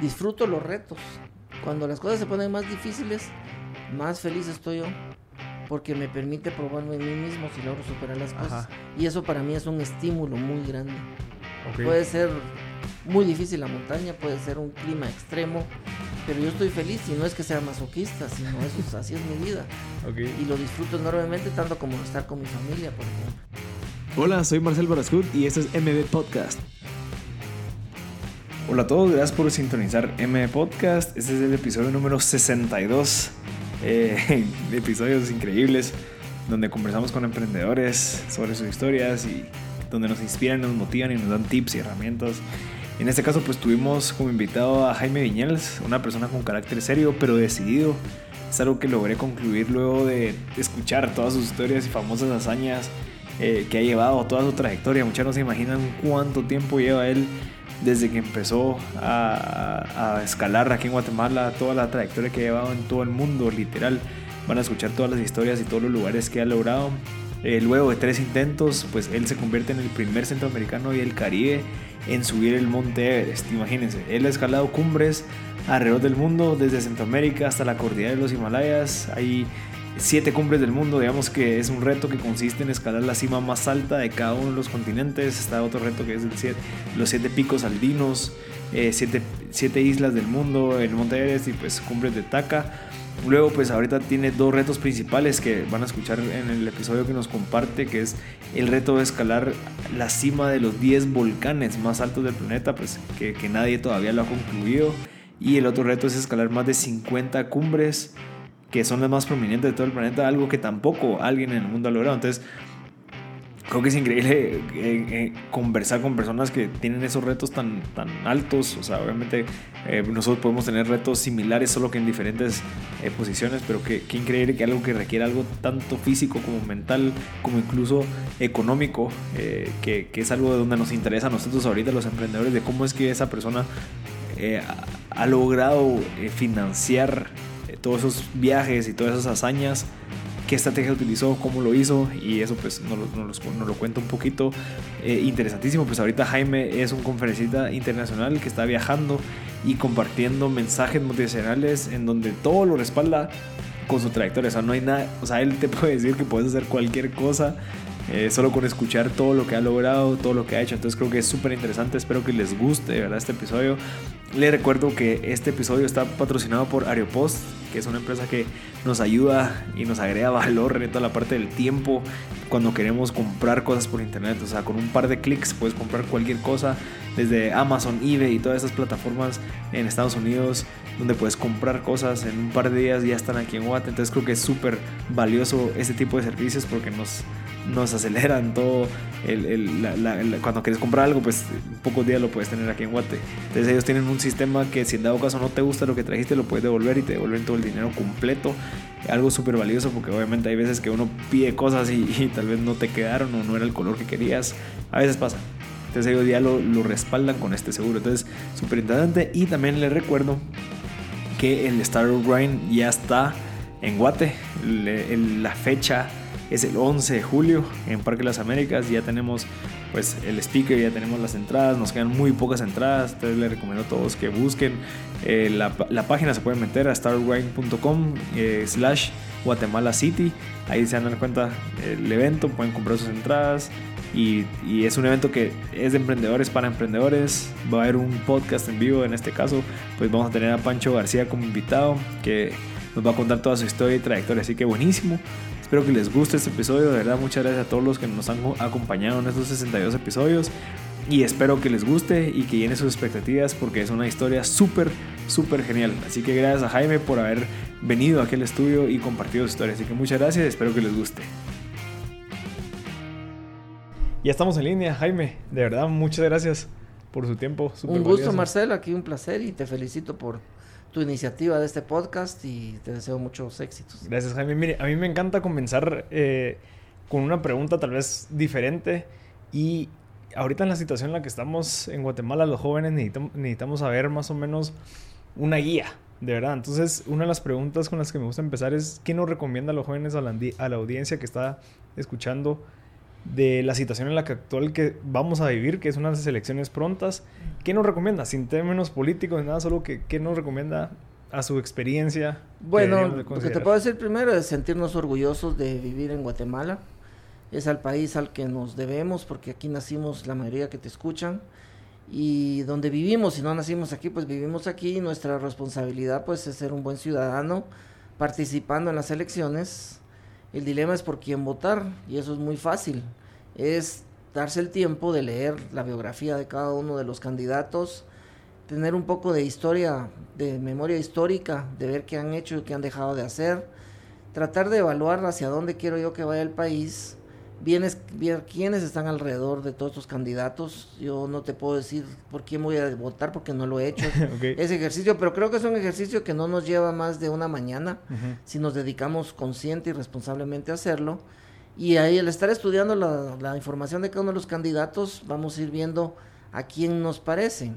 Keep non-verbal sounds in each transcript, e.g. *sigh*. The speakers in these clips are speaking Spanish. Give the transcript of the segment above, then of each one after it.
disfruto los retos. Cuando las cosas se ponen más difíciles, más feliz estoy yo. Porque me permite probarme a mí mismo si logro superar las cosas. Y eso para mí es un estímulo muy grande. Puede ser muy difícil la montaña, puede ser un clima extremo, pero yo estoy feliz y no es que sea masoquista, sino eso así es mi vida. Y lo disfruto enormemente tanto como estar con mi familia, por ejemplo. Hola, soy Marcel Barascut y este es MB Podcast. Hola a todos, gracias por sintonizar MB Podcast. Este es el episodio número 62. Eh, *laughs* episodios increíbles donde conversamos con emprendedores sobre sus historias y donde nos inspiran, nos motivan y nos dan tips y herramientas. En este caso, pues tuvimos como invitado a Jaime Viñales, una persona con carácter serio pero decidido. Es algo que logré concluir luego de escuchar todas sus historias y famosas hazañas eh, que ha llevado, toda su trayectoria. Muchos no se imaginan cuánto tiempo lleva él desde que empezó a, a, escalar aquí en Guatemala, toda la trayectoria que ha llevado en todo el mundo, literal. Van a escuchar todas las historias y todos los lugares que ha logrado. Eh, luego de tres intentos, pues él se convierte en el primer centroamericano y el Caribe en subir el monte Everest. Imagínense, él ha escalado cumbres alrededor del mundo, desde Centroamérica hasta la cordillera de los Himalayas. Hay siete cumbres del mundo, digamos que es un reto que consiste en escalar la cima más alta de cada uno de los continentes. Está otro reto que es el siete, los siete picos aldinos, eh, siete, siete, islas del mundo, el monte Everest y pues cumbres de Taca. Luego, pues ahorita tiene dos retos principales que van a escuchar en el episodio que nos comparte, que es el reto de escalar la cima de los 10 volcanes más altos del planeta, pues que, nadie todavía lo ha concluido. Y el otro reto es escalar más de 50 cumbres, que son las más prominentes de todo el planeta, algo que tampoco alguien en el mundo ha logrado. Entonces, creo que es increíble eh, eh, conversar con personas que tienen esos retos tan, tan altos. O sea, obviamente eh, nosotros podemos tener retos similares, solo que en diferentes posiciones, pero qué increíble que algo que requiere algo tanto físico como mental, como incluso económico, que, que, es algo de donde nos interesa a nosotros ahorita los emprendedores, de cómo es que esa persona ha logrado financiar todos esos viajes y todas esas hazañas qué estrategia utilizó, cómo lo hizo y eso pues nos lo, nos lo cuenta un poquito. Eh, interesantísimo, pues ahorita Jaime es un conferencista internacional que está viajando y compartiendo mensajes motivacionales en donde todo lo respalda con su trayectoria. O sea, no hay nada, o sea, él te puede decir que puedes hacer cualquier cosa. Eh, solo con escuchar todo lo que ha logrado, todo lo que ha hecho. Entonces creo que es súper interesante. Espero que les guste, ¿verdad? Este episodio. Les recuerdo que este episodio está patrocinado por Aeropost, que es una empresa que nos ayuda y nos agrega valor en toda la parte del tiempo cuando queremos comprar cosas por internet. O sea, con un par de clics puedes comprar cualquier cosa desde Amazon, eBay y todas esas plataformas en Estados Unidos donde puedes comprar cosas en un par de días ya están aquí en Watt. Entonces creo que es súper valioso este tipo de servicios porque nos nos aceleran todo. El, cuando quieres comprar algo, pues pocos días lo puedes tener aquí en Guate. Entonces ellos tienen un sistema que si en dado caso no te gusta lo que trajiste, lo puedes devolver y te devuelven todo el dinero completo. Algo súper valioso porque obviamente hay veces que uno pide cosas y, tal vez no te quedaron o no era el color que querías. A veces pasa. Entonces ellos ya lo, lo respaldan con este seguro. Entonces, súper interesante. Y también les recuerdo que el Star Grind ya está en Guate. la fecha es el 11 de julio en Parque Las Américas. Ya tenemos pues el speaker, ya tenemos las entradas, nos quedan muy pocas entradas. Entonces les recomiendo a todos que busquen eh, la, página, se pueden meter a starwine.com eh, slash Guatemala City. Ahí se dan cuenta el evento, pueden comprar sus entradas. Y, y, es un evento que es de emprendedores para emprendedores. Va a haber un podcast en vivo, en este caso, pues vamos a tener a Pancho García como invitado, que nos va a contar toda su historia y trayectoria. Así que buenísimo. Espero que les guste este episodio. De verdad, muchas gracias a todos los que nos han acompañado en estos 62 episodios. Y espero que les guste y que llene sus expectativas porque es una historia súper, súper genial. Así que gracias a Jaime por haber venido aquí al estudio y compartido su historia. Así que muchas gracias, espero que les guste. Ya estamos en línea, Jaime. De verdad, muchas gracias por su tiempo. Un gusto, Marcelo. Aquí un placer y te felicito por tu iniciativa de este podcast y te deseo muchos éxitos. Gracias, Jaime. Mire, a mí me encanta comenzar eh, con una pregunta tal vez diferente y ahorita en la situación en la que estamos en Guatemala, los jóvenes necesitamos, saber más o menos una guía, de verdad. Entonces, una de las preguntas con las que me gusta empezar es, ¿qué nos recomienda a los jóvenes, a la, a la audiencia que está escuchando? De la situación en la que actual que vamos a vivir, que es unas elecciones prontas. ¿Qué nos recomienda? Sin términos políticos, nada, solo que ¿qué nos recomienda a su experiencia? Bueno, lo que te puedo decir primero es sentirnos orgullosos de vivir en Guatemala. Es al país al que nos debemos, porque aquí nacimos la mayoría que te escuchan. Y donde vivimos, si no nacimos aquí, pues vivimos aquí. Nuestra responsabilidad pues es ser un buen ciudadano participando en las elecciones. El dilema es por quién votar y eso es muy fácil. Es darse el tiempo de leer la biografía de cada uno de los candidatos, tener un poco de historia, de memoria histórica, de ver qué han hecho y qué han dejado de hacer, tratar de evaluar hacia dónde quiero yo que vaya el país, bien, ver quiénes están alrededor de todos estos candidatos. Yo no te puedo decir por quién voy a votar porque no lo he hecho *laughs* ese ejercicio, pero creo que es un ejercicio que no nos lleva más de una mañana si nos dedicamos consciente y responsablemente a hacerlo. Y ahí al estar estudiando la, la, información de cada uno de los candidatos, vamos a ir viendo a quién nos parece.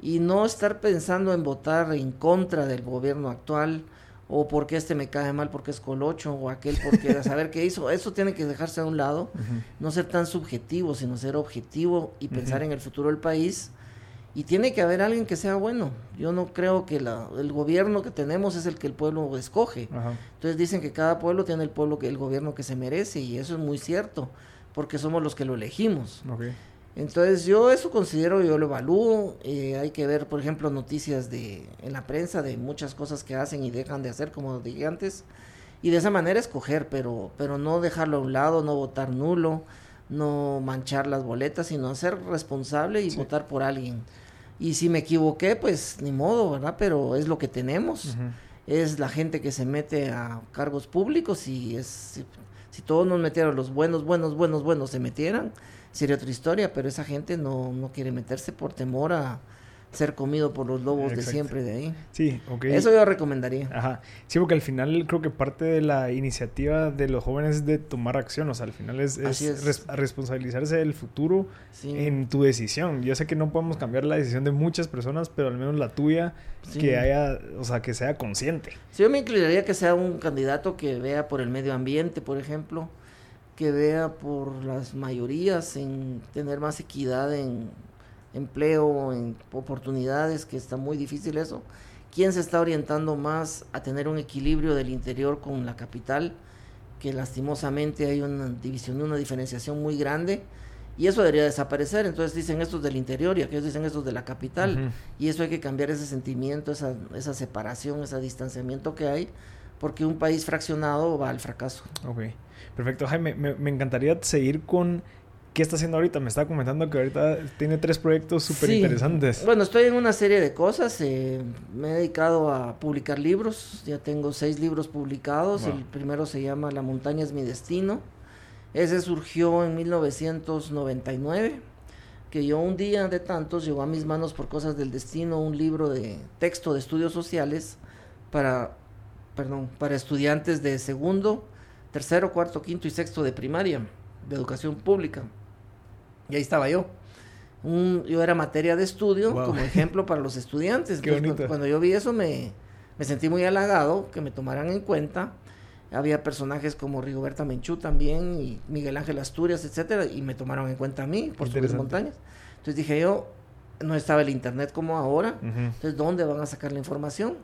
Y no estar pensando en votar en contra del gobierno actual o porque este me cae mal porque es colocho o aquel porque *laughs* saber qué hizo. Eso tiene que dejarse a un lado, no ser tan subjetivo, sino ser objetivo y pensar en el futuro del país y tiene que haber alguien que sea bueno. Yo no creo que la, el gobierno que tenemos es el que el pueblo escoge. Entonces dicen que cada pueblo tiene el pueblo que el gobierno que se merece y eso es muy cierto, porque somos los que lo elegimos. Entonces yo eso considero, yo lo evalúo, eh, hay que ver, por ejemplo, noticias de en la prensa de muchas cosas que hacen y dejan de hacer, como dije antes, y de esa manera escoger, pero, pero no dejarlo a un lado, no votar nulo, no manchar las boletas, sino ser responsable y votar por alguien. Y si me equivoqué, pues ni modo, ¿verdad? Pero es lo que tenemos. Es la gente que se mete a cargos públicos y es... Si, todos nos metieran, los buenos, buenos, buenos, buenos se metieran, sería otra historia, pero esa gente no, no quiere meterse por temor a, ser comido por los lobos de siempre de ahí. Sí, ok. Eso yo recomendaría. Ajá. Sí, porque al final creo que parte de la iniciativa de los jóvenes es de tomar acción. O sea, al final es, responsabilizarse del futuro en tu decisión. Yo sé que no podemos cambiar la decisión de muchas personas, pero al menos la tuya, que haya, o sea, que sea consciente. Sí, yo me inclinaría que sea un candidato que vea por el medio ambiente, por ejemplo, que vea por las mayorías en tener más equidad en empleo, en oportunidades, que está muy difícil eso. ¿Quién se está orientando más a tener un equilibrio del interior con la capital? Que lastimosamente hay una división, una diferenciación muy grande y eso debería desaparecer. Entonces dicen estos del interior y aquellos dicen estos de la capital. Y eso hay que cambiar ese sentimiento, esa, esa separación, ese distanciamiento que hay, porque un país fraccionado va al fracaso. Ok, perfecto. Jaime, me encantaría seguir con ¿Qué está haciendo ahorita? Me estaba comentando que ahorita tiene tres proyectos súper interesantes. Bueno, estoy en una serie de cosas. Eh, me he dedicado a publicar libros. Ya tengo seis libros publicados. El primero se llama La montaña es mi destino. Ese surgió en 1999. Que yo un día de tantos llegó a mis manos por cosas del destino un libro de texto de estudios sociales para, perdón, para estudiantes de segundo, tercero, cuarto, quinto y sexto de primaria, de educación pública. Y ahí estaba yo. yo era materia de estudio como ejemplo para los estudiantes. *laughs* cuando, yo vi eso me, sentí muy halagado que me tomaran en cuenta. Había personajes como Rigoberta Menchú también y Miguel Ángel Asturias, etcétera, y me tomaron en cuenta a mí por sus montañas. Entonces dije yo, no estaba el internet como ahora, entonces ¿dónde van a sacar la información?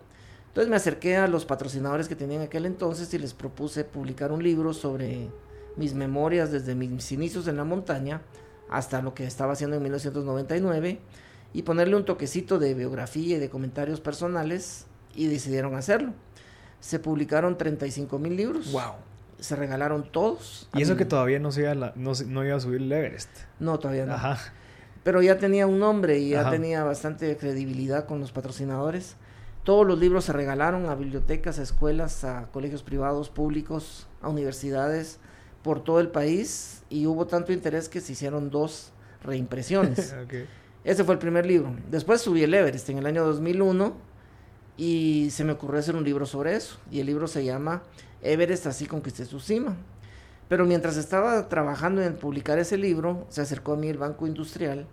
Entonces me acerqué a los patrocinadores que tenían aquel entonces y les propuse publicar un libro sobre mis memorias desde mis inicios en la montaña hasta lo que estaba haciendo en 1999 y ponerle un toquecito de biografía y de comentarios personales y decidieron hacerlo. Se publicaron 35 mil libros. Wow. Se regalaron todos. Y eso que todavía no, se iba, no, no, iba a subir el Everest. No, todavía no. Ajá. Pero ya tenía un nombre y ya tenía bastante credibilidad con los patrocinadores. Todos los libros se regalaron a bibliotecas, a escuelas, a colegios privados, públicos, a universidades por todo el país y hubo tanto interés que se hicieron dos reimpresiones. *laughs* Ese fue el primer libro. Después subí el Everest en el año 2001 y se me ocurrió hacer un libro sobre eso. Y el libro se llama Everest así conquisté su cima. Pero mientras estaba trabajando en publicar ese libro, se acercó a mí el Banco Industrial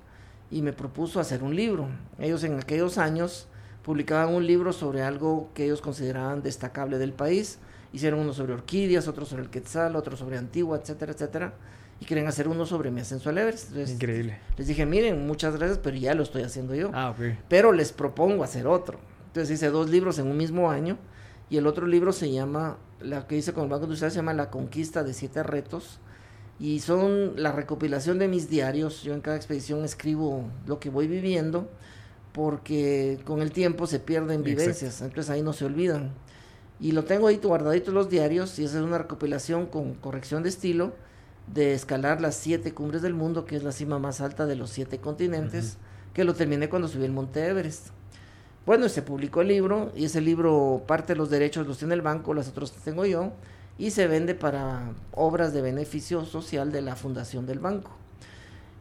y me propuso hacer un libro. Ellos en aquellos años publicaban un libro sobre algo que ellos consideraban destacable del país Hicieron uno sobre orquídeas, otro sobre el quetzal, otro sobre Antigua, etcétera, etcétera. y querían hacer uno sobre mi ascenso al Everest. Increíble. Les dije, miren, muchas gracias, pero ya lo estoy haciendo yo. Ah, ok. Pero les propongo hacer otro. Entonces hice dos libros en un mismo año y el otro libro se llama, la que hice con el Banco de Industrial se llama La Conquista de Siete Retos y son la recopilación de mis diarios. Yo en cada expedición escribo lo que voy viviendo porque con el tiempo se pierden vivencias, entonces ahí no se olvidan. Y lo tengo ahí guardadito los diarios y esa es una recopilación con corrección de estilo de escalar las siete cumbres del mundo, que es la cima más alta de los siete continentes, que lo terminé cuando subí el Monte Everest. Bueno, se publicó el libro y ese libro, parte de los derechos los tiene el banco, los otros los tengo yo, y se vende para obras de beneficio social de la fundación del banco.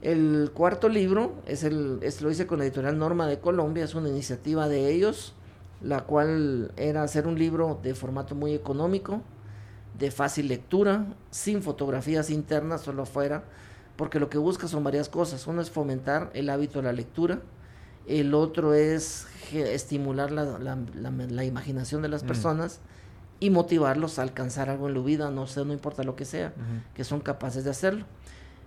El cuarto libro es el, es, lo hice con la editorial Norma de Colombia, es una iniciativa de ellos, la cual era hacer un libro de formato muy económico, de fácil lectura, sin fotografías internas, solo afuera, porque lo que busca son varias cosas. Uno es fomentar el hábito de la lectura, el otro es estimular la, la, imaginación de las mm. personas y motivarlos a alcanzar algo en la vida, no sé, no importa lo que sea, que son capaces de hacerlo.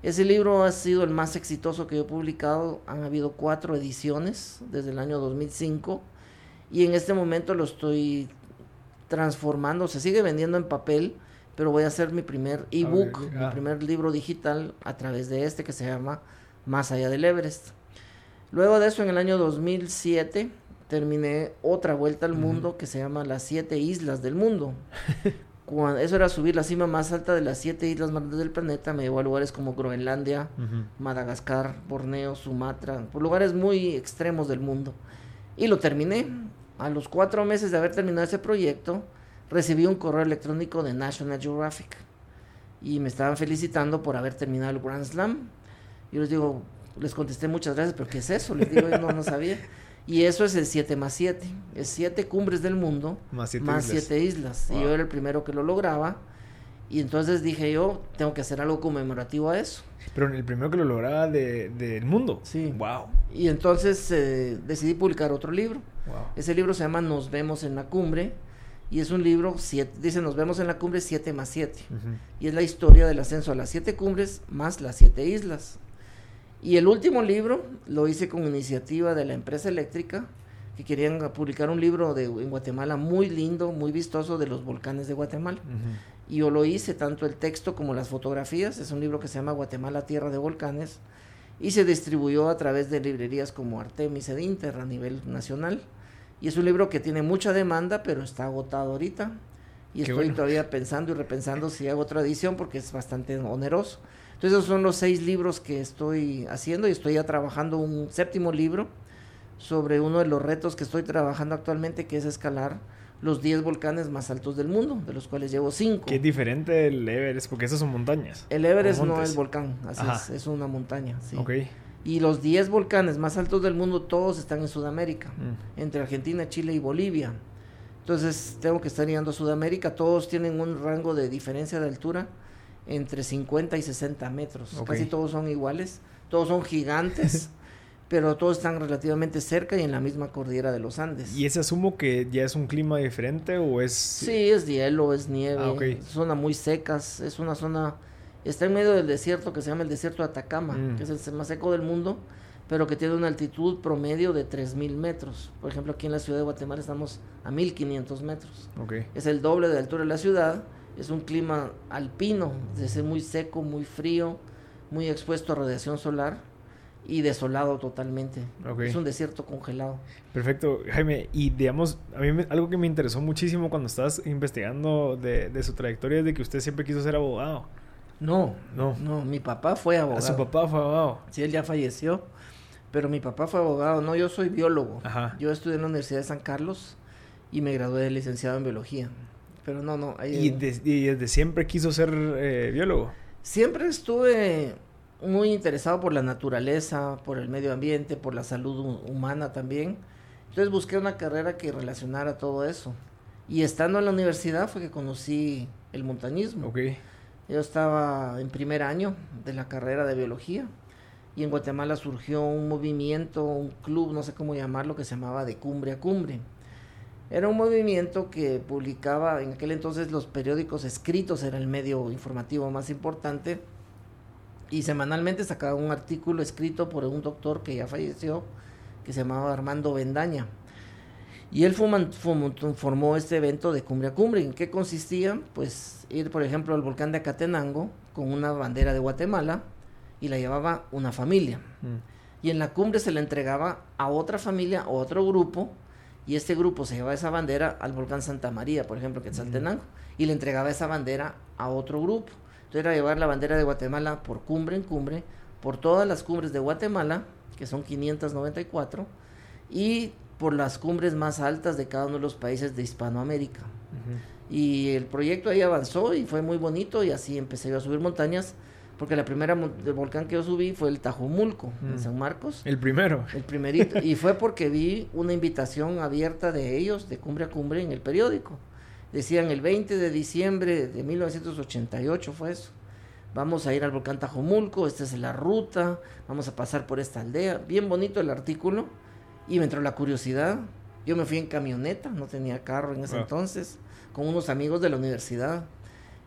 Ese libro ha sido el más exitoso que yo he publicado, han habido cuatro ediciones desde el año 2005 y en este momento lo estoy transformando, se sigue vendiendo en papel, pero voy a hacer mi primer ebook, mi primer libro digital a través de este que se llama Más allá del Everest. Luego de eso, en el año 2007, terminé otra vuelta al mundo que se llama Las Siete Islas del Mundo. *laughs* Cuando, eso era subir la cima más alta de las siete islas más grandes del planeta. Me llevó a lugares como Groenlandia, Madagascar, Borneo, Sumatra, por lugares muy extremos del mundo. Y lo terminé a los cuatro meses de haber terminado ese proyecto, recibí un correo electrónico de National Geographic y me estaban felicitando por haber terminado el Grand Slam. Yo les digo, les contesté muchas gracias, pero ¿qué es eso? Les digo, no, no sabía. *laughs* Y eso es el 7 más 7. Es 7 cumbres del mundo más 7 islas. Y yo era el primero que lo lograba. Y entonces dije yo, tengo que hacer algo conmemorativo a eso. Pero el primero que lo lograba del de, mundo. Sí. Wow. Y entonces eh, decidí publicar otro libro. Ese libro se llama Nos vemos en la cumbre y es un libro, siete, dice Nos vemos en la cumbre 7 más 7. Y es la historia del ascenso a las siete cumbres más las siete islas. Y el último libro lo hice con iniciativa de la empresa eléctrica que querían publicar un libro de, en Guatemala muy lindo, muy vistoso de los volcanes de Guatemala. Y yo lo hice, tanto el texto como las fotografías. Es un libro que se llama Guatemala, Tierra de Volcanes y se distribuyó a través de librerías como Artemis e Inter a nivel nacional. Y es un libro que tiene mucha demanda, pero está agotado ahorita. Y estoy todavía pensando y repensando si hago otra edición porque es bastante oneroso. Entonces esos son los seis libros que estoy haciendo y estoy ya trabajando un séptimo libro sobre uno de los retos que estoy trabajando actualmente, que es escalar los 10 volcanes más altos del mundo, de los cuales llevo 5. Qué diferente del Everest, porque esas son montañas. El Everest no es volcán, así es, es una montaña. Sí. Y los 10 volcanes más altos del mundo, todos están en Sudamérica, mm. entre Argentina, Chile y Bolivia. Entonces tengo que estar yendo a Sudamérica, todos tienen un rango de diferencia de altura entre 50 y 60 metros, casi todos son iguales, todos son gigantes. *laughs* pero todos están relativamente cerca y en la misma cordillera de los Andes. ¿Y ese asumo que ya es un clima diferente o es...? Sí, es hielo, es nieve, ah, zona muy secas, es una zona... Está en medio del desierto que se llama el desierto de Atacama, mm. que es el más seco del mundo, pero que tiene una altitud promedio de 3.000 metros. Por ejemplo, aquí en la ciudad de Guatemala estamos a 1.500 metros. Es el doble de altura de la ciudad, es un clima alpino, es muy seco, muy frío, muy expuesto a radiación solar y desolado totalmente. Es un desierto congelado. Perfecto, Jaime. Y digamos, a mí algo que me interesó muchísimo cuando estabas investigando de, su trayectoria es de que usted siempre quiso ser abogado. No, no, no. Mi papá fue abogado. ¿A su papá fue abogado? Sí, él ya falleció, pero mi papá fue abogado. No, yo soy biólogo. Yo estudié en la Universidad de San Carlos y me gradué de licenciado en biología. Pero no, no. ¿Y, desde siempre quiso ser eh, biólogo? Siempre estuve muy interesado por la naturaleza, por el medio ambiente, por la salud humana también. Entonces busqué una carrera que relacionara todo eso. Y estando en la universidad fue que conocí el montañismo. Okay. Yo estaba en primer año de la carrera de biología y en Guatemala surgió un movimiento, un club, no sé cómo llamarlo, que se llamaba De Cumbre a Cumbre. Era un movimiento que publicaba, en aquel entonces los periódicos escritos era el medio informativo más importante Y semanalmente sacaba un artículo escrito por un doctor que ya falleció, que se llamaba Armando Bendaña. Y él formó este evento de cumbre a cumbre. ¿En qué consistía? Pues ir, por ejemplo, al volcán de Acatenango con una bandera de Guatemala y la llevaba una familia. Mm. Y en la cumbre se le entregaba a otra familia o otro grupo y este grupo se llevaba esa bandera al volcán Santa María, por ejemplo, que es Quetzaltenango, y le entregaba esa bandera a otro grupo. Entonces era llevar la bandera de Guatemala por cumbre en cumbre, por todas las cumbres de Guatemala, que son 594, y por las cumbres más altas de cada uno de los países de Hispanoamérica. Y el proyecto ahí avanzó y fue muy bonito y así empecé yo a subir montañas porque la primera del volcán que yo subí fue el Tajomulco, en mm. San Marcos. El primero. El primerito. y fue porque vi una invitación abierta de ellos, de cumbre a cumbre, en el periódico. Decían el 20 de diciembre de 1988 fue eso. Vamos a ir al volcán Tajomulco, esta es la ruta, vamos a pasar por esta aldea. Bien bonito el artículo y me entró la curiosidad. Yo me fui en camioneta, no tenía carro en ese entonces, con unos amigos de la universidad.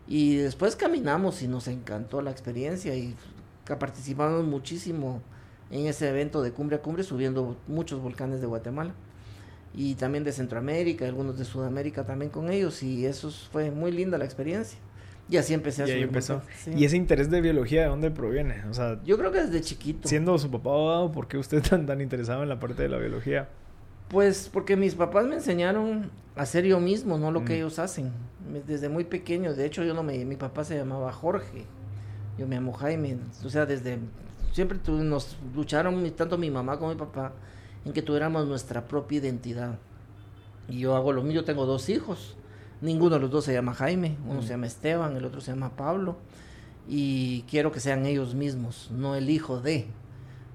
Y después caminamos y nos encantó la experiencia y participamos muchísimo en ese evento de cumbre a cumbre, subiendo muchos volcanes de Guatemala y también de Centroamérica, algunos de Sudamérica también con ellos y eso fue muy linda la experiencia. Y así empecé a y empezó. ¿Y ese interés de biología de dónde proviene? O sea, yo creo que desde chiquito. Siendo su papá abogado, ¿por qué usted *laughs* tan tan interesado en la parte de la biología? Pues porque mis papás me enseñaron a hacer yo mismo, no lo que mm. ellos hacen. Desde muy pequeño, de hecho yo no me mi papá se llamaba Jorge. Yo me llamo Jaime, o sea, desde siempre nos lucharon tanto mi mamá como mi papá en que tuviéramos nuestra propia identidad. Y yo hago lo mismo, yo tengo dos hijos Ninguno de los dos se llama Jaime, uno se mm. llama Esteban, el otro se llama Pablo. Y quiero que sean ellos mismos, no el hijo de,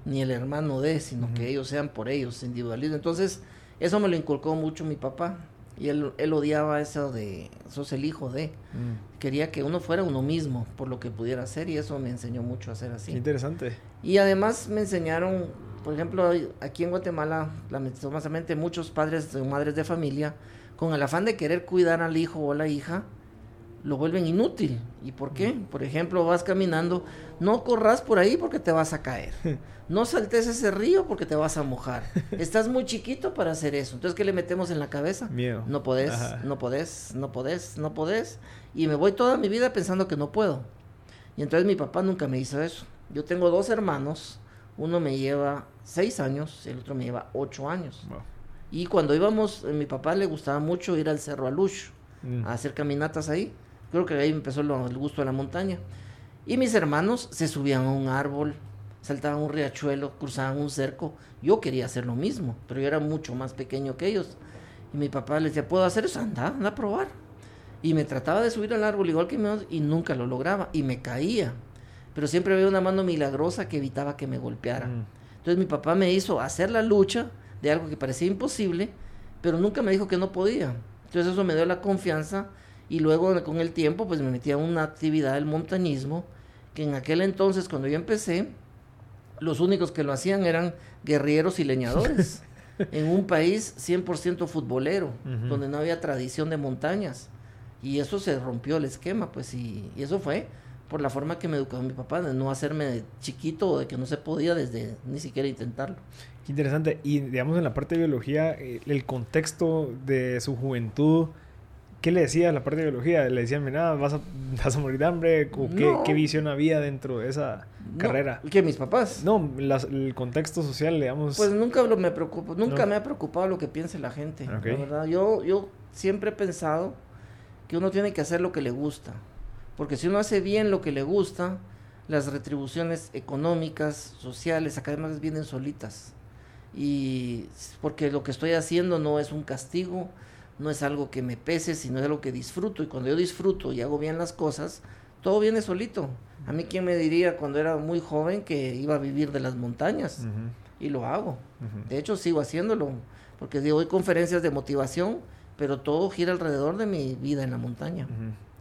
ni el hermano de, sino que ellos sean por ellos, individualismo. Entonces, eso me lo inculcó mucho mi papá. Y él, él odiaba eso de, sos el hijo de. Mm. Quería que uno fuera uno mismo por lo que pudiera hacer y eso me enseñó mucho a ser así. interesante. Y además me enseñaron, por ejemplo, aquí en Guatemala, lamentablemente muchos padres o madres de familia con el afán de querer cuidar al hijo o la hija, lo vuelven inútil. ¿Y por qué? Por ejemplo, vas caminando, no corras por ahí porque te vas a caer. *laughs* No saltes ese río porque te vas a mojar. Estás muy chiquito para hacer eso. Entonces, ¿qué le metemos en la cabeza? Miedo. No podés, no podés, no podés, no podés. Y me voy toda mi vida pensando que no puedo. Y entonces mi papá nunca me hizo eso. Yo tengo dos hermanos. Uno me lleva seis años, el otro me lleva ocho años. Y cuando íbamos, a eh, mi papá le gustaba mucho ir al Cerro Alush mm. a hacer caminatas ahí. Creo que ahí empezó el gusto de la montaña. Y mis hermanos se subían a un árbol, saltaban un riachuelo, cruzaban un cerco. Yo quería hacer lo mismo, pero yo era mucho más pequeño que ellos. Y mi papá le decía, ¿puedo hacer eso? Anda, anda a probar. Y me trataba de subir al árbol igual que mi y nunca lo lograba. Y me caía. Pero siempre había una mano milagrosa que evitaba que me golpeara. Mm. Entonces mi papá me hizo hacer la lucha de algo que parecía imposible, pero nunca me dijo que no podía. Entonces eso me dio la confianza y luego con el tiempo pues me metí a una actividad del montañismo que en aquel entonces cuando yo empecé los únicos que lo hacían eran guerrilleros y leñadores *laughs* en un país 100% futbolero donde no había tradición de montañas y eso se rompió el esquema pues y, y eso fue por la forma que me educó mi papá de no hacerme chiquito o de que no se podía desde ni siquiera intentarlo. Qué interesante. Y digamos en la parte de biología, eh, el contexto de su juventud, ¿qué le decía la parte de biología? ¿Le decían, mira, vas a, *laughs* vas a morir de hambre? ¿O qué, visión había dentro de esa carrera? ¿Que mis papás? No, el contexto social, digamos. Pues nunca me preocupo, nunca me ha preocupado lo que piense la gente. La verdad, yo, yo siempre he pensado que uno tiene que hacer lo que le gusta. Porque si uno hace bien lo que le gusta, las retribuciones económicas, sociales, académicas vienen solitas y porque lo que estoy haciendo no es un castigo, no es algo que me pese, sino es algo que disfruto y cuando yo disfruto y hago bien las cosas, todo viene solito. A mí quién me diría cuando era muy joven que iba a vivir de las montañas y lo hago. De hecho sigo haciéndolo porque doy conferencias de motivación, pero todo gira alrededor de mi vida en la montaña.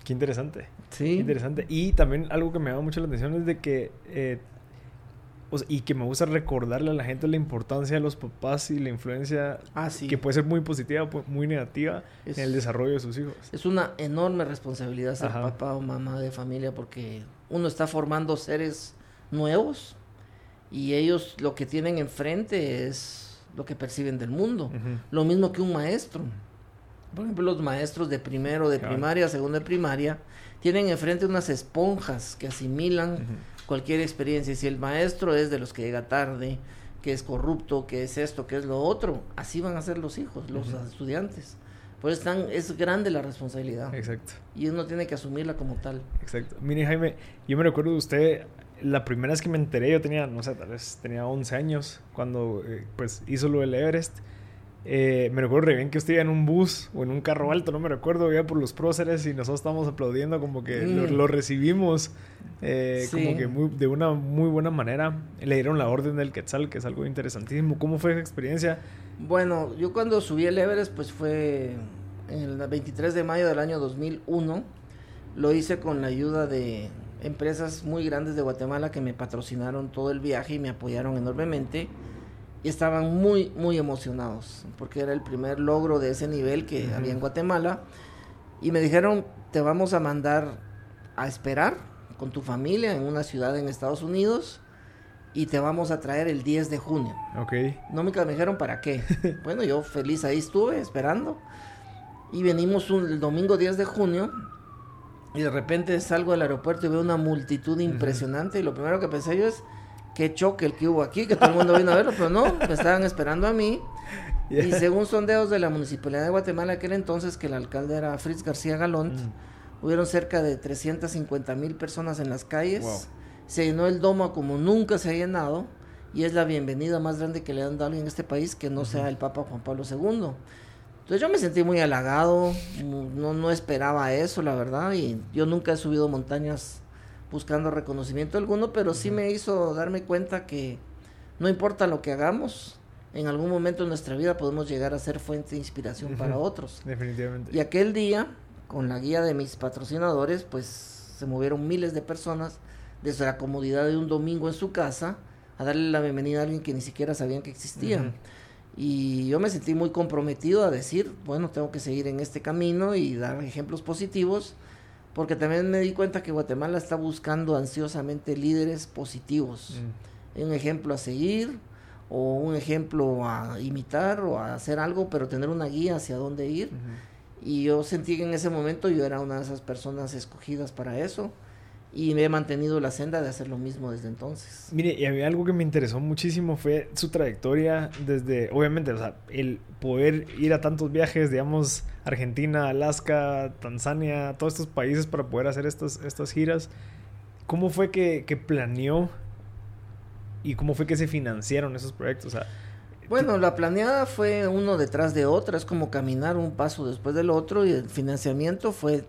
Qué interesante. Sí. interesante. Y también algo que me llama mucho la atención es de que eh, y que me gusta recordarle a la gente la importancia de los papás y la influencia ah, que puede ser muy positiva o muy negativa en el desarrollo de sus hijos. Es una enorme responsabilidad ser papá o mamá de familia porque uno está formando seres nuevos y ellos lo que tienen enfrente es lo que perciben del mundo. Lo mismo que un maestro. Por ejemplo, los maestros de primero de primaria, segundo de primaria, tienen enfrente unas esponjas que asimilan cualquier experiencia. Y si el maestro es de los que llega tarde, que es corrupto, que es esto, que es lo otro, así van a ser los hijos, los estudiantes. Por eso están, es grande la responsabilidad. Exacto. Y uno tiene que asumirla como tal. Exacto. Mire, Jaime, yo me recuerdo de usted, la primera vez que me enteré, yo tenía, no sé, tal vez tenía 11 años, cuando eh, pues hizo lo del Everest. Eh, me recuerdo bien que usted iba en un bus o en un carro alto, no me recuerdo, iba por los próceres y nosotros estábamos aplaudiendo como que lo, mm. recibimos eh, como que muy, de una muy buena manera. Le dieron la orden del Quetzal, que es algo interesantísimo. ¿Cómo fue esa experiencia? Bueno, yo cuando subí el Everest, pues fue el 23 de mayo del año 2001. Lo hice con la ayuda de empresas muy grandes de Guatemala que me patrocinaron todo el viaje y me apoyaron enormemente y estaban muy, muy emocionados, porque era el primer logro de ese nivel que había en Guatemala. Y me dijeron, te vamos a mandar a esperar con tu familia en una ciudad en Estados Unidos y te vamos a traer el 10 de junio. Ok. No me, dijeron para qué. *laughs* bueno, yo feliz ahí estuve esperando. Y venimos un, el domingo 10 de junio y de repente salgo del aeropuerto y veo una multitud impresionante y lo primero que pensé yo es qué choque el que hubo aquí, que todo el mundo vino a verlo, pero no, me estaban esperando a mí. *laughs* Y según sondeos de la Municipalidad de Guatemala aquel entonces, que el alcalde era Fritz García Galón, mm. hubieron cerca de 350 mil personas en las calles. Se llenó el domo como nunca se ha llenado y es la bienvenida más grande que le han dado en este país que no sea el Papa Juan Pablo II. Entonces yo me sentí muy halagado, no, no esperaba eso, la verdad, y yo nunca he subido montañas buscando reconocimiento alguno, pero sí me hizo darme cuenta que no importa lo que hagamos, en algún momento de nuestra vida podemos llegar a ser fuente de inspiración para otros. Definitivamente. Y aquel día, con la guía de mis patrocinadores, pues se movieron miles de personas desde la comodidad de un domingo en su casa a darle la bienvenida a alguien que ni siquiera sabían que existía. Y yo me sentí muy comprometido a decir, bueno, tengo que seguir en este camino y dar ejemplos positivos porque también me di cuenta que Guatemala está buscando ansiosamente líderes positivos, mm. un ejemplo a seguir o un ejemplo a imitar o a hacer algo, pero tener una guía hacia dónde ir. Y yo sentí que en ese momento yo era una de esas personas escogidas para eso y me he mantenido la senda de hacer lo mismo desde entonces. Mire, y había algo que me interesó muchísimo fue su trayectoria desde, obviamente, o sea, el poder ir a tantos viajes, digamos, Argentina, Alaska, Tanzania, todos estos países para poder hacer estas, estas giras. ¿Cómo fue que, que planeó y cómo fue que se financiaron esos proyectos? bueno, la planeada fue uno detrás de otro, es como caminar un paso después del otro y el financiamiento fue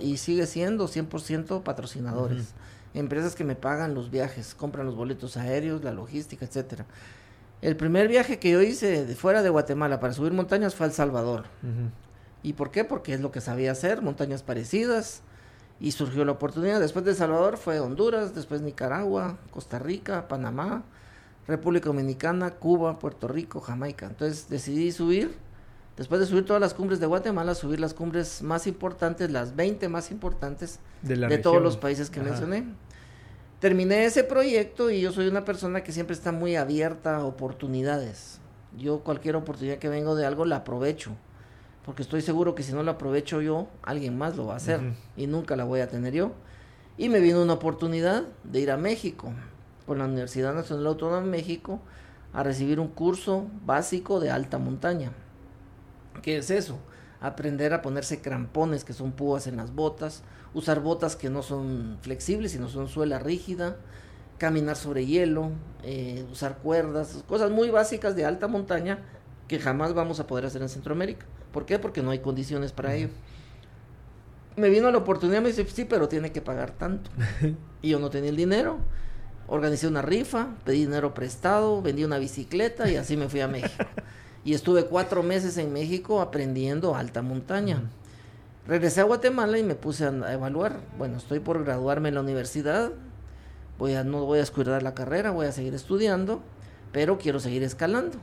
y sigue siendo 100% patrocinadores. Empresas que me pagan los viajes, compran los boletos aéreos, la logística, etcétera. El primer viaje que yo hice de fuera de Guatemala para subir montañas fue a El Salvador. ¿Y por qué? Porque es lo que sabía hacer, montañas parecidas. Y surgió la oportunidad. Después de El Salvador fue Honduras, después Nicaragua, Costa Rica, Panamá, República Dominicana, Cuba, Puerto Rico, Jamaica. Entonces decidí subir Después de subir todas las cumbres de Guatemala, subir las cumbres más importantes, las 20 más importantes de, todos los países que mencioné. Terminé ese proyecto y yo soy una persona que siempre está muy abierta a oportunidades. Yo cualquier oportunidad que vengo de algo la aprovecho, porque estoy seguro que si no la aprovecho yo, alguien más lo va a hacer y nunca la voy a tener yo. Y me vino una oportunidad de ir a México, con la Universidad Nacional Autónoma de México, a recibir un curso básico de alta montaña. ¿Qué es eso? Aprender a ponerse crampones que son púas en las botas, usar botas que no son flexibles, sino son suela rígida, caminar sobre hielo, eh, usar cuerdas, cosas muy básicas de alta montaña que jamás vamos a poder hacer en Centroamérica. ¿Por qué? Porque no hay condiciones para ello. Me vino la oportunidad, me dice, sí, pero tiene que pagar tanto. *laughs* y yo no tenía el dinero. Organicé una rifa, pedí dinero prestado, vendí una bicicleta y así me fui a México. *laughs* y estuve cuatro meses en México aprendiendo alta montaña. Regresé a Guatemala y me puse a evaluar. Bueno, estoy por graduarme en la universidad. Voy a, no voy a descuidar la carrera, voy a seguir estudiando, pero quiero seguir escalando.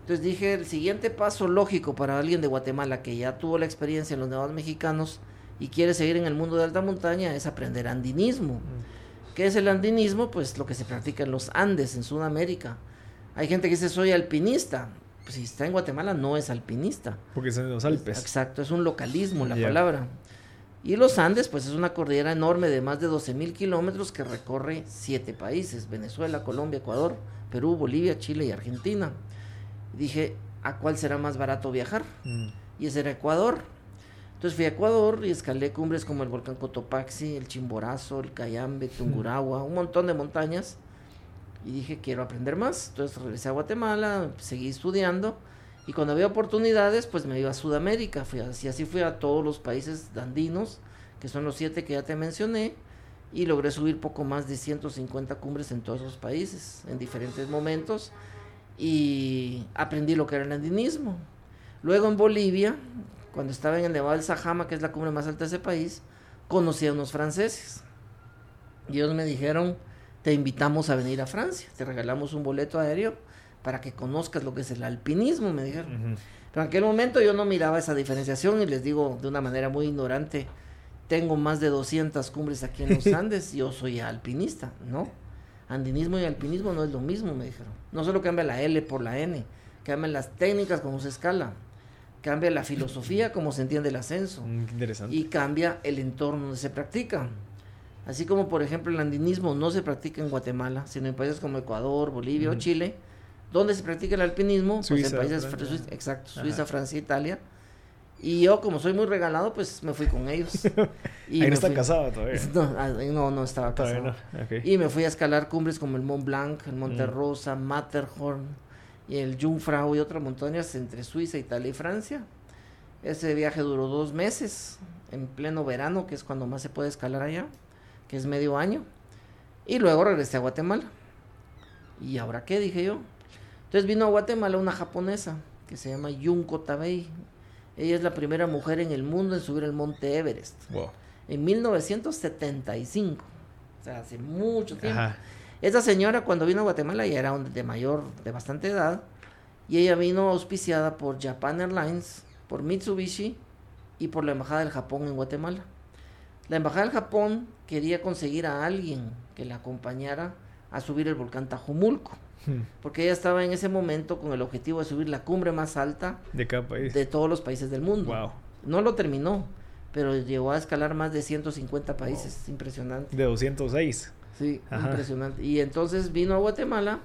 Entonces dije, el siguiente paso lógico para alguien de Guatemala que ya tuvo la experiencia en los nevados mexicanos y quiere seguir en el mundo de alta montaña es aprender andinismo. ¿Qué es el andinismo? Pues lo que se practica en los Andes, en Sudamérica. Hay gente que dice soy alpinista. Pues si está en Guatemala no es alpinista. Porque son los Alpes. Exacto, es un localismo la palabra. Y los Andes, pues es una cordillera enorme de más de 12 mil kilómetros que recorre siete países, Venezuela, Colombia, Ecuador, Perú, Bolivia, Chile y Argentina. dije, ¿a cuál será más barato viajar? Mm. Y ese era Ecuador. Entonces fui a Ecuador y escalé cumbres como el volcán Cotopaxi, el Chimborazo, el Cayambe, Tungurahua, un montón de montañas. Y dije, quiero aprender más. Entonces regresé a Guatemala, seguí estudiando. Y cuando había oportunidades, pues me iba a Sudamérica. Fui y así fui a todos los países andinos, que son los siete que ya te mencioné. Y logré subir poco más de 150 cumbres en todos los países, en diferentes momentos. Y aprendí lo que era el andinismo. Luego en Bolivia, cuando estaba en el Nevado del Sajama, que es la cumbre más alta de ese país, conocí a unos franceses. Y ellos me dijeron, te invitamos a venir a Francia, te regalamos un boleto aéreo para que conozcas lo que es el alpinismo, me dijeron. Pero en aquel momento yo no miraba esa diferenciación y les digo de una manera muy ignorante, tengo más de 200 cumbres aquí en los *laughs* Andes, yo soy alpinista, ¿no? Andinismo y alpinismo no es lo mismo, me dijeron. No solo cambia la L por la N, cambian las técnicas como se escala cambia la filosofía como se entiende el ascenso. Mm, interesante. Y cambia el entorno donde se practica. Así como, por ejemplo, el andinismo no se practica en Guatemala, sino en países como Ecuador, Bolivia o Chile. donde se practica el alpinismo? pues en países, Francia. exacto, Suiza, Francia, Italia. Y yo, como soy muy regalado, pues me fui con ellos. *laughs* Y Ahí no está casado *laughs* todavía. Ah, no, no, estaba casado. Y me fui a escalar cumbres como el Mont Blanc, el Monte mm. Rosa, Matterhorn, y el Jungfrau y otras montañas entre Suiza, Italia y Francia. Ese viaje duró dos meses, en pleno verano, que es cuando más se puede escalar allá, que es medio año. Y luego regresé a Guatemala. ¿Y ahora qué? Dije yo. Entonces vino a Guatemala una japonesa que se llama Junko Tabei. Ella es la primera mujer en el mundo en subir el monte Everest. En 1975. O sea, hace mucho tiempo. Esta señora cuando vino a Guatemala ya era de mayor, de bastante edad, y ella vino auspiciada por Japan Airlines, por Mitsubishi y por la Embajada del Japón en Guatemala. La Embajada del Japón quería conseguir a alguien que la acompañara a subir el volcán Tajumulco, hmm. porque ella estaba en ese momento con el objetivo de subir la cumbre más alta de cada país. De todos los países del mundo. Wow. No lo terminó, pero llegó a escalar más de 150 países, impresionante. De 206. Sí, impresionante. Y entonces vino a Guatemala,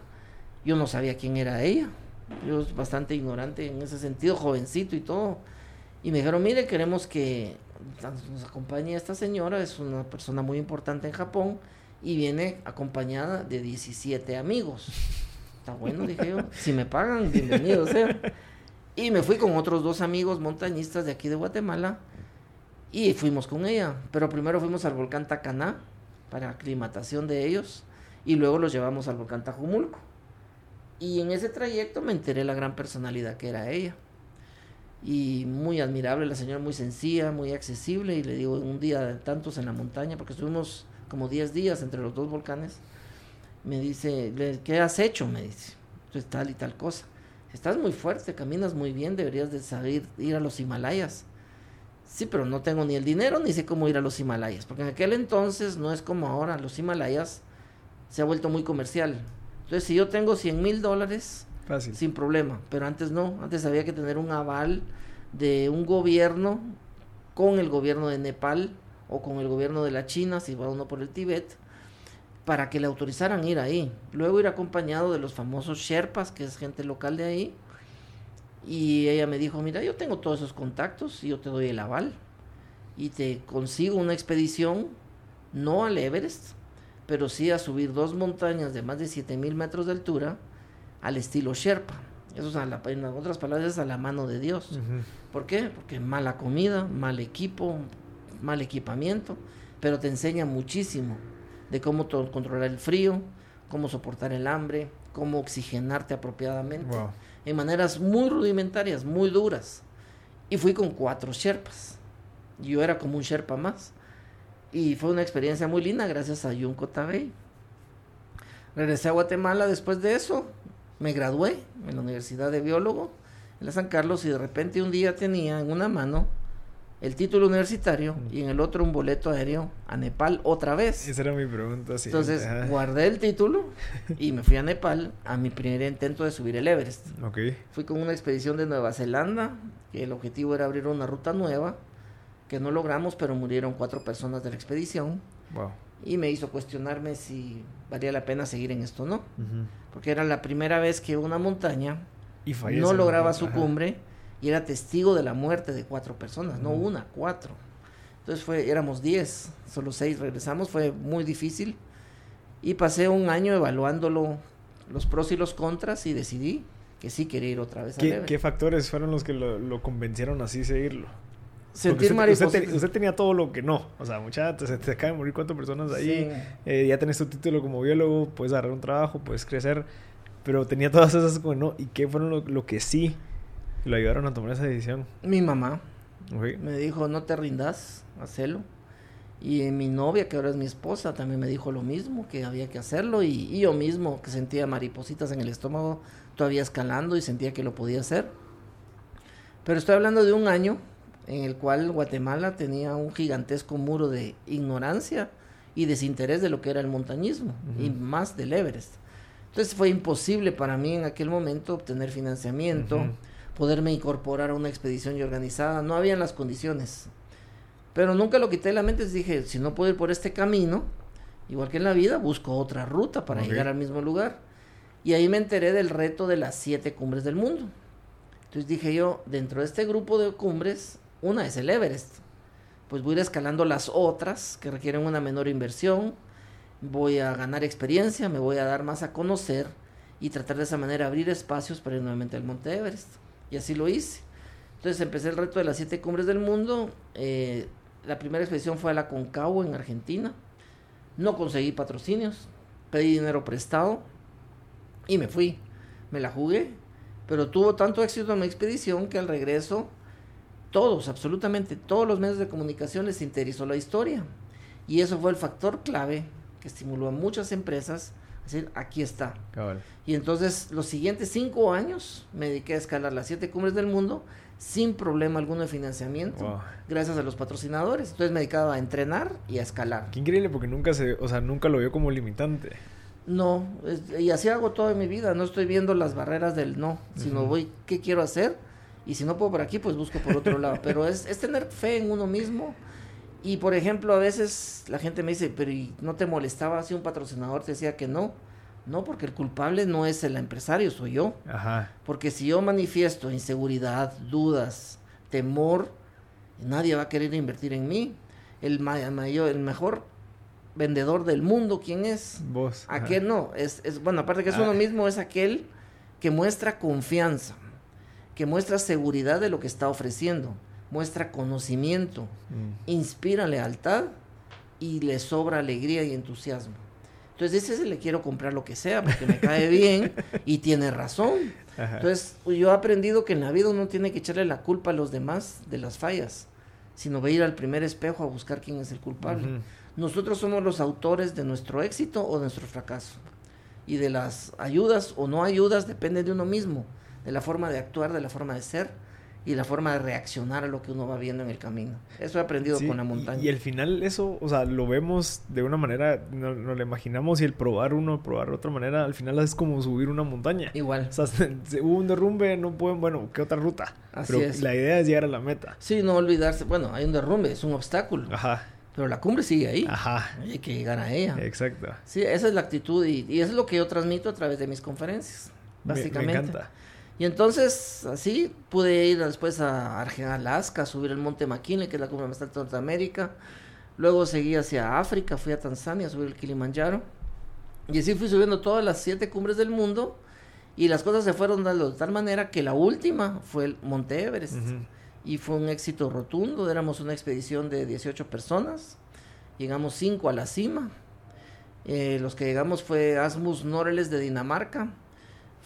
yo no sabía quién era ella, yo bastante ignorante en ese sentido, jovencito y todo. Y me dijeron, mire, queremos que nos acompañe esta señora, es una persona muy importante en Japón y viene acompañada de 17 amigos. Está bueno, dije yo, si me pagan, bienvenido. Y me fui con otros dos amigos montañistas de aquí de Guatemala y fuimos con ella. Pero primero fuimos al volcán Tacaná, para aclimatación de ellos y luego los llevamos al volcán Tajumulco. Y en ese trayecto me enteré la gran personalidad que era ella. Y muy admirable, la señora muy sencilla, muy accesible. Y le digo, un día tantos en la montaña, porque estuvimos como 10 días entre los dos volcanes, me dice, ¿qué has hecho? Me dice, pues tal y tal cosa. Estás muy fuerte, caminas muy bien, deberías de saber ir a los Himalayas. Sí, pero no tengo ni el dinero ni sé cómo ir a los Himalayas, porque en aquel entonces no es como ahora, los Himalayas se ha vuelto muy comercial. Entonces, si yo tengo 100 mil dólares, sin problema, pero antes no, antes había que tener un aval de un gobierno con el gobierno de Nepal o con el gobierno de la China, si va uno por el Tíbet, para que le autorizaran ir ahí. Luego ir acompañado de los famosos Sherpas, que es gente local de ahí, y ella me dijo, mira, yo tengo todos esos contactos y yo te doy el aval. Y te consigo una expedición, no al Everest, pero sí a subir dos montañas de más de 7000 metros de altura al estilo Sherpa. Eso es, a la, en otras palabras, es a la mano de Dios. ¿Por qué? Porque mala comida, mal equipo, mal equipamiento, pero te enseña muchísimo de cómo controlar el frío, cómo soportar el hambre, cómo oxigenarte apropiadamente en maneras muy rudimentarias, muy duras. Y fui con cuatro Sherpas. Yo era como un Sherpa más. Y fue una experiencia muy linda gracias a Junko Tabei. Regresé a Guatemala después de eso. Me gradué en la Universidad de Biólogo en la San Carlos y de repente un día tenía en una mano el título universitario y en el otro un boleto aéreo a Nepal otra vez. Esa era mi pregunta, sí. Entonces guardé el título y me fui a Nepal a mi primer intento de subir el Everest. Ok. Fui con una expedición de Nueva Zelanda, que el objetivo era abrir una ruta nueva, que no logramos, pero murieron cuatro personas de la expedición. Wow. Y me hizo cuestionarme si valía la pena seguir en esto o no. Porque era la primera vez que una montaña y no lograba su cumbre y era testigo de la muerte de cuatro personas, no una, cuatro. Entonces fue, éramos diez, solo seis regresamos, fue muy difícil y pasé un año evaluándolo, los pros y los contras y decidí que sí quería ir otra vez. ¿Qué, ¿qué factores fueron los que lo, convencieron así seguirlo? Sentir usted, usted, tenía todo lo que no. O sea, muchachos, se te acaban de morir cuatro personas ahí. Eh, ya tenés tu título como biólogo, puedes agarrar un trabajo, puedes crecer. Pero tenía todas esas como no. ¿Y qué fueron lo, lo que sí lo ayudaron a tomar esa decisión? Mi mamá. Me dijo, no te rindas, hacelo. Y mi novia, que ahora es mi esposa, también me dijo lo mismo, que había que hacerlo. Y, yo mismo, que sentía maripositas en el estómago, todavía escalando y sentía que lo podía hacer. Pero estoy hablando de un año en el cual Guatemala tenía un gigantesco muro de ignorancia y desinterés de lo que era el montañismo, y más del Everest. Entonces fue imposible para mí en aquel momento obtener financiamiento poderme incorporar a una expedición y organizada. No habían las condiciones. Pero nunca lo quité de la mente. Dije, si no puedo ir por este camino, igual que en la vida, busco otra ruta para llegar al mismo lugar. Y ahí me enteré del reto de las siete cumbres del mundo. Entonces dije yo, dentro de este grupo de cumbres, una es el Everest. Pues voy a ir escalando las otras que requieren una menor inversión. Voy a ganar experiencia, me voy a dar más a conocer y tratar de esa manera abrir espacios para ir nuevamente al Monte Everest. Y así lo hice. Entonces empecé el reto de las siete cumbres del mundo. Eh, la primera expedición fue a la Concagua en Argentina. No conseguí patrocinios. Pedí dinero prestado. Y me fui. Me la jugué. Pero tuvo tanto éxito en mi expedición que al regreso todos, absolutamente todos los medios de comunicación les interesó la historia. Y eso fue el factor clave que estimuló a muchas empresas decir, aquí está. Y entonces los siguientes cinco años me dediqué a escalar las siete cumbres del mundo sin problema alguno de financiamiento, gracias a los patrocinadores. Entonces me dedicaba a entrenar y a escalar. Qué increíble porque nunca se, o sea, nunca lo vio como limitante. No, y así hago toda mi vida, no estoy viendo las barreras del no, sino voy, ¿qué quiero hacer? Y si no puedo por aquí, pues busco por otro lado. Pero es, es tener fe en uno mismo. Y por ejemplo, a veces la gente me dice, pero no te molestaba si un patrocinador te decía que no? No, porque el culpable no es el empresario, soy yo. Ajá. Porque si yo manifiesto inseguridad, dudas, temor, nadie va a querer invertir en mí. El, mayor, el mejor vendedor del mundo, ¿quién es? Vos. Aquel no, es, es, bueno, aparte que es uno ah. mismo, es aquel que muestra confianza, que muestra seguridad de lo que está ofreciendo, muestra conocimiento, mm. inspira lealtad y le sobra alegría y entusiasmo. Entonces, ese le quiero comprar lo que sea porque me cae bien y tiene razón. *laughs* Entonces, yo he aprendido que en la vida uno tiene que echarle la culpa a los demás de las fallas, sino va a ir al primer espejo a buscar quién es el culpable. Nosotros somos los autores de nuestro éxito o de nuestro fracaso. Y de las ayudas o no ayudas depende de uno mismo, de la forma de actuar, de la forma de ser y la forma de reaccionar a lo que uno va viendo en el camino. Eso he aprendido con la montaña. Y, al final eso, o sea, lo vemos de una manera, no, lo imaginamos y el probar uno, probar de otra manera, al final es como subir una montaña. Igual. O sea, *laughs* hubo un derrumbe, no pueden, bueno, ¿qué otra ruta? Así Pero es. la idea es llegar a la meta. Sí, no olvidarse, bueno, hay un derrumbe, es un obstáculo. Ajá. Pero la cumbre sigue ahí. Ajá. Hay que llegar a ella. Exacto. Sí, esa es la actitud y, y eso es lo que yo transmito a través de mis conferencias, básicamente. me encanta. Y entonces, así pude ir después a Alaska, a subir el monte McKinley, que es la cumbre más alta de Norteamérica. Luego seguí hacia África, fui a Tanzania a subir el Kilimanjaro. Y así fui subiendo todas las siete cumbres del mundo. Y las cosas se fueron dando de tal manera que la última fue el Monte Everest. Y fue un éxito rotundo. Éramos una expedición de 18 personas. Llegamos cinco a la cima. Eh, los que llegamos fue Asmus Noreles de Dinamarca,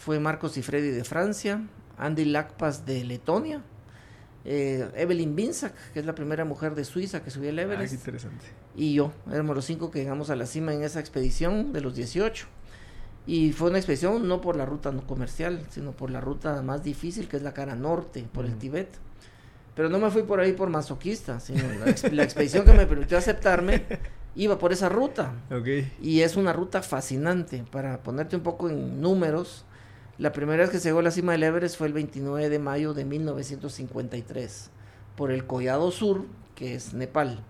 fue Marcos y Freddy de Francia, Andy Lakpas de Letonia, eh, Evelyn Binsack, que es la primera mujer de Suiza que subió el Everest. Ah, interesante. Y yo, éramos los cinco que llegamos a la cima en esa expedición de los 18. Y fue una expedición no por la ruta no comercial, sino por la ruta más difícil, que es la cara norte, por el Tíbet. Pero no me fui por ahí por masoquista, sino la, expedición que me permitió aceptarme iba por esa ruta. Y es una ruta fascinante. Para ponerte un poco en números, la primera vez que se llegó a la cima del Everest fue el 29 de mayo de 1953, por el Collado Sur, que es Nepal.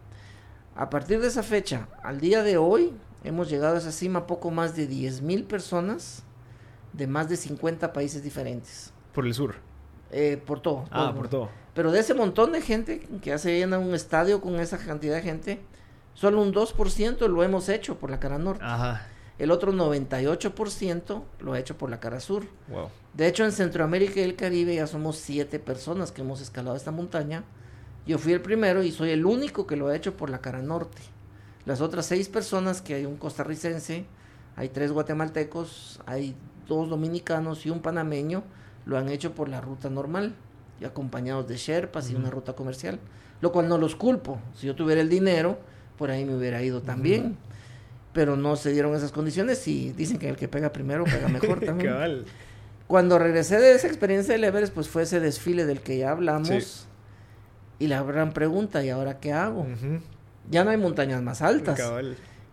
A partir de esa fecha, al día de hoy, hemos llegado a esa cima poco más de 10.000 personas de más de 50 países diferentes. Por el sur. Eh, por todo. Ah, por, todo. Pero de ese montón de gente que hace llena un estadio con esa cantidad de gente, solo un 2% lo hemos hecho por la cara norte. Ajá. El otro 98% lo ha hecho por la cara sur. Wow. De hecho, en Centroamérica y el Caribe ya somos siete personas que hemos escalado esta montaña. Yo fui el primero y soy el único que lo ha hecho por la cara norte. Las otras seis personas, que hay un costarricense, hay tres guatemaltecos, hay dos dominicanos y un panameño, lo han hecho por la ruta normal, y acompañados de Sherpas y una ruta comercial, lo cual no los culpo. Si yo tuviera el dinero, por ahí me hubiera ido también. Pero no se dieron esas condiciones y dicen que el que pega primero pega mejor *laughs* también. Cuando regresé de esa experiencia de Everest, pues fue ese desfile del que ya hablamos. Y la gran pregunta, ¿y ahora qué hago? Ya no hay montañas más altas.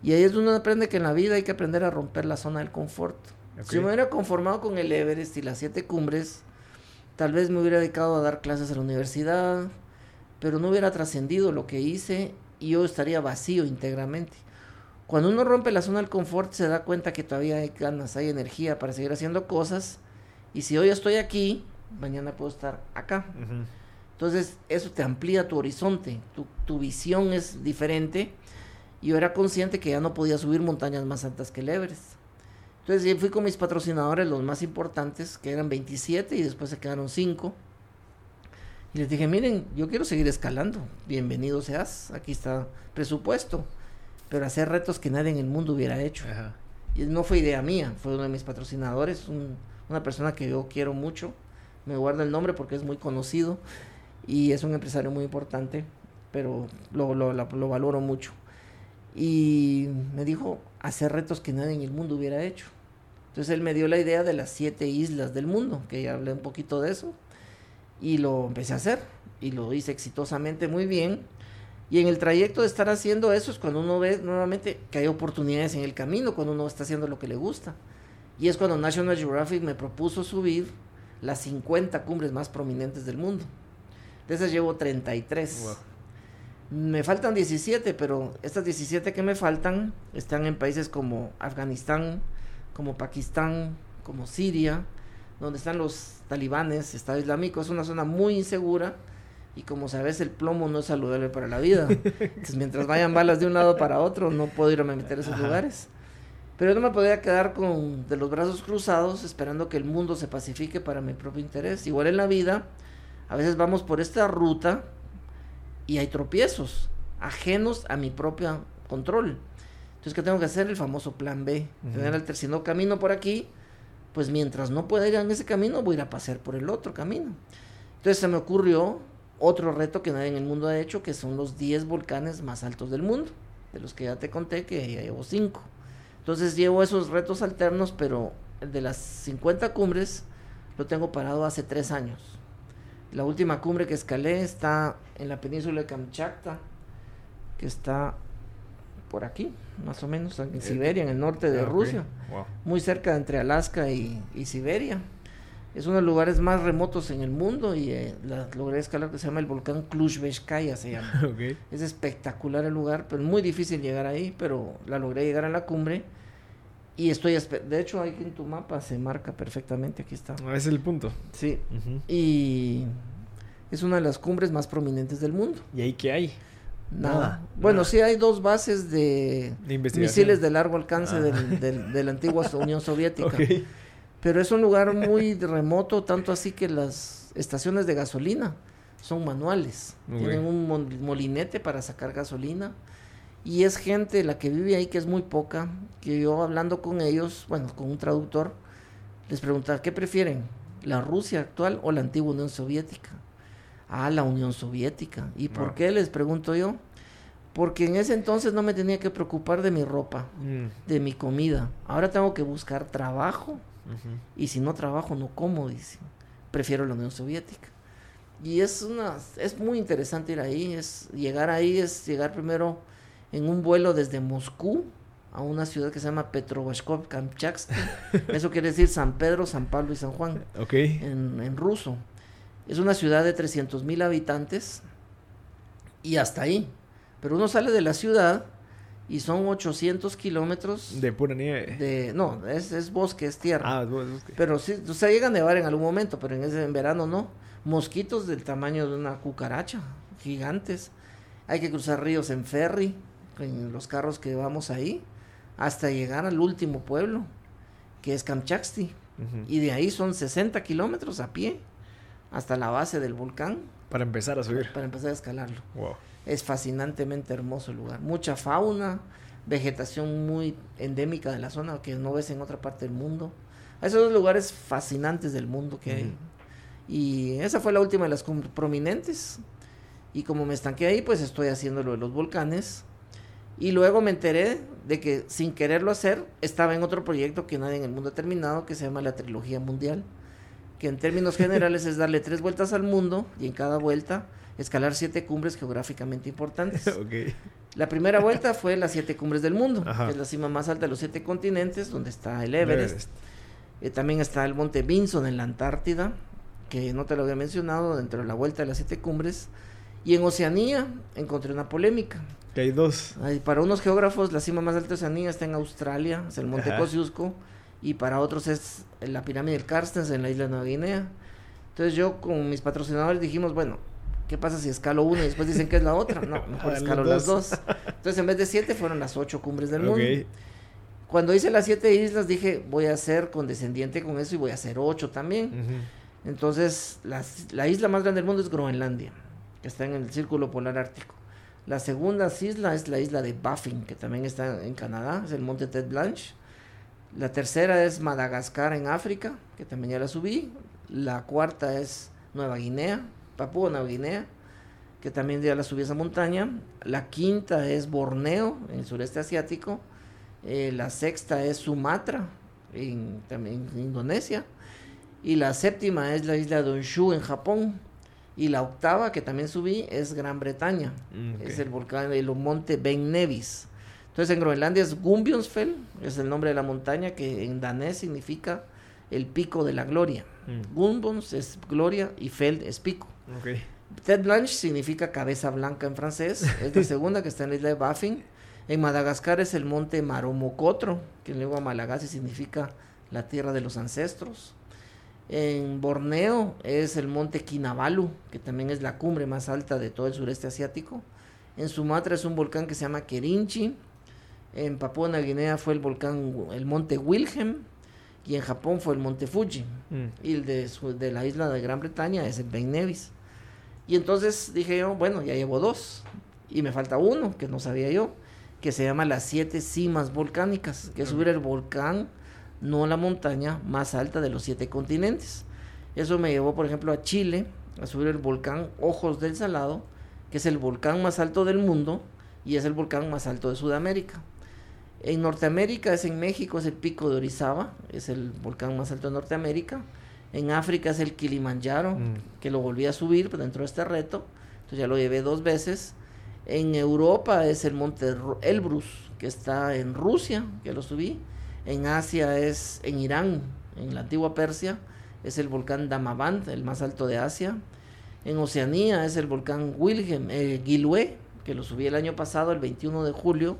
Y ahí es donde uno aprende que en la vida hay que aprender a romper la zona del confort. Si me hubiera conformado con el Everest y las siete cumbres, tal vez me hubiera dedicado a dar clases a la universidad, pero no hubiera trascendido lo que hice y yo estaría vacío íntegramente. Cuando uno rompe la zona del confort se da cuenta que todavía hay ganas, hay energía para seguir haciendo cosas y si hoy estoy aquí, mañana puedo estar acá. Entonces eso te amplía tu horizonte, tu, tu visión es diferente y yo era consciente que ya no podía subir montañas más altas que el Everest. Entonces fui con mis patrocinadores, los más importantes, que eran 27 y después se quedaron 5. Y les dije, miren, yo quiero seguir escalando. Bienvenido seas, aquí está presupuesto. Pero hacer retos que nadie en el mundo hubiera hecho. Y no fue idea mía, fue uno de mis patrocinadores, una persona que yo quiero mucho. Me guarda el nombre porque es muy conocido y es un empresario muy importante, pero lo, lo, lo valoro mucho. Y me dijo, hacer retos que nadie en el mundo hubiera hecho. Entonces él me dio la idea de las siete islas del mundo, que ya hablé un poquito de eso, y lo empecé a hacer, y lo hice exitosamente muy bien. Y en el trayecto de estar haciendo eso es cuando uno ve nuevamente que hay oportunidades en el camino, cuando uno está haciendo lo que le gusta. Y es cuando National Geographic me propuso subir las 50 cumbres más prominentes del mundo. De esas llevo 33. Me faltan 17, pero estas 17 que me faltan están en países como Afganistán, como Pakistán, como Siria, donde están los talibanes, Estado Islámico, es una zona muy insegura y como sabes el plomo no es saludable para la vida. Entonces mientras vayan balas de un lado para otro no puedo irme a meter a esos lugares. Pero no me podía quedar con de los brazos cruzados esperando que el mundo se pacifique para mi propio interés. Igual en la vida, a veces vamos por esta ruta y hay tropiezos ajenos a mi propio control. Entonces, ¿qué tengo que hacer? El famoso plan B. Tener el tercer camino por aquí, pues mientras no pueda ir en ese camino, voy a ir a pasear por el otro camino. Entonces se me ocurrió otro reto que nadie en el mundo ha hecho, que son los 10 volcanes más altos del mundo, de los que ya te conté que ya llevo 5. Entonces llevo esos retos alternos, pero el de las 50 cumbres lo tengo parado hace 3 años. La última cumbre que escalé está en la península de Kamchatka, que está por aquí, más o menos, en Siberia, en el norte de Rusia, muy cerca entre Alaska y, Siberia. Es uno de los lugares más remotos en el mundo y eh, la, logré escalar que se llama el volcán Kluzhbeskaya se llama. *laughs* Es espectacular el lugar, pero muy difícil llegar ahí, pero la logré llegar a la cumbre y estoy de hecho ahí en tu mapa se marca perfectamente, aquí está. Ah, es el punto. Sí. Y es una de las cumbres más prominentes del mundo. ¿Y ahí qué hay? Nada. Bueno, sí hay dos bases de, misiles de largo alcance ah. de la antigua Unión Soviética. *laughs* Pero es un lugar *laughs* muy remoto, tanto así que las estaciones de gasolina son manuales. Tienen un molinete para sacar gasolina. Y es gente la que vive ahí, que es muy poca, que yo hablando con ellos, bueno, con un traductor, les preguntaba, ¿qué prefieren? ¿La Rusia actual o la antigua Unión Soviética? a la Unión Soviética. ¿Y por qué les pregunto yo? Porque en ese entonces no me tenía que preocupar de mi ropa, mm. de mi comida. Ahora tengo que buscar trabajo. Y si no trabajo, no como, dice. Prefiero la Unión Soviética. Y es una es muy interesante ir ahí, es llegar ahí es llegar primero en un vuelo desde Moscú a una ciudad que se llama Petrovskov Kamchatsky. *laughs* Eso quiere decir San Pedro, San Pablo y San Juan. Ok. En, en ruso. Es una ciudad de 300 mil habitantes y hasta ahí. Pero uno sale de la ciudad y son 800 kilómetros. De pura nieve. De, no, es, es bosque, es tierra. Ah, es bosque. Pero sí, o sea, llega a nevar en algún momento, pero en, ese, en verano no. Mosquitos del tamaño de una cucaracha, gigantes. Hay que cruzar ríos en ferry, en los carros que vamos ahí, hasta llegar al último pueblo, que es Kamchatsky. Y de ahí son 60 kilómetros a pie, hasta la base del volcán. Para empezar a subir. Para empezar a escalarlo. Wow. Es fascinantemente hermoso el lugar. Mucha fauna, vegetación muy endémica de la zona que no ves en otra parte del mundo. Esos dos lugares fascinantes del mundo que hay. Y esa fue la última de las prominentes. Y como me estanqué ahí, pues estoy haciendo lo de los volcanes. Y luego me enteré de que sin quererlo hacer, estaba en otro proyecto que nadie en el mundo ha terminado, que se llama la Trilogía Mundial. Que en términos generales es darle tres vueltas al mundo y en cada vuelta escalar siete cumbres geográficamente importantes. *laughs* okay. La primera vuelta fue las siete cumbres del mundo, que es la cima más alta de los siete continentes, donde está el Everest. Everest. Eh, también está el monte Vinson en la Antártida, que no te lo había mencionado, dentro de la vuelta de las siete cumbres. Y en Oceanía encontré una polémica. Que hay dos. para unos geógrafos, la cima más alta de Oceanía está en Australia, es el monte Kosciuszko, y para otros es la pirámide del Carstens en la isla de Nueva Guinea. Entonces yo con mis patrocinadores dijimos, bueno, ¿Qué pasa si escalo una y después dicen que es la otra? No, *laughs* mejor escalo las dos. Entonces, en vez de siete, fueron las ocho cumbres del mundo. Cuando hice las siete islas, dije, voy a ser condescendiente con eso y voy a hacer ocho también. Entonces, la isla más grande del mundo es Groenlandia, que está en el círculo polar ártico. La segunda isla es la isla de Baffin, que también está en Canadá, es el monte Ted Blanche. La tercera es Madagascar en África, que también ya la subí. La cuarta es Nueva Guinea, Papúa Nueva Guinea, que también ya la subí a esa montaña. La quinta es Borneo, en el sureste asiático. Eh, la sexta es Sumatra, en, también en Indonesia. Y la séptima es la isla de Honshu, en Japón. Y la octava, que también subí, es Gran Bretaña. Mm, es el volcán, el monte Ben Nevis. Entonces en Groenlandia es Gumbionsfell, es el nombre de la montaña que en danés significa el pico de la gloria. Mm. es gloria y Feld es pico. Ted Blanche significa cabeza blanca en francés. Es la *laughs* segunda que está en la isla de Baffin. En Madagascar es el monte Maromocotro, que en lengua malagasy significa la tierra de los ancestros. En Borneo es el monte Kinabalu, que también es la cumbre más alta de todo el sureste asiático. En Sumatra es un volcán que se llama Kerinchi. En Papua Nueva Guinea fue el volcán, el monte Wilhelm y en Japón fue el Monte Fuji. Mm. Y el de, de, la isla de Gran Bretaña es el Ben Nevis. Y entonces dije yo, bueno, ya llevo dos. Y me falta uno, que no sabía yo, que se llama las siete cimas volcánicas, que es subir el volcán, no la montaña más alta de los siete continentes. Eso me llevó, por ejemplo, a Chile, a subir el volcán Ojos del Salado, que es el volcán más alto del mundo y es el volcán más alto de Sudamérica. En Norteamérica es en México, es el pico de Orizaba, es el volcán más alto de Norteamérica. En África es el Kilimanjaro, mm. que lo volví a subir dentro de este reto. Entonces ya lo llevé dos veces. En Europa es el monte Elbrus, que está en Rusia, que lo subí. En Asia es en Irán, en la antigua Persia, es el volcán Damavand, el más alto de Asia. En Oceanía es el volcán Wilhelm, eh, que lo subí el año pasado, el 21 de julio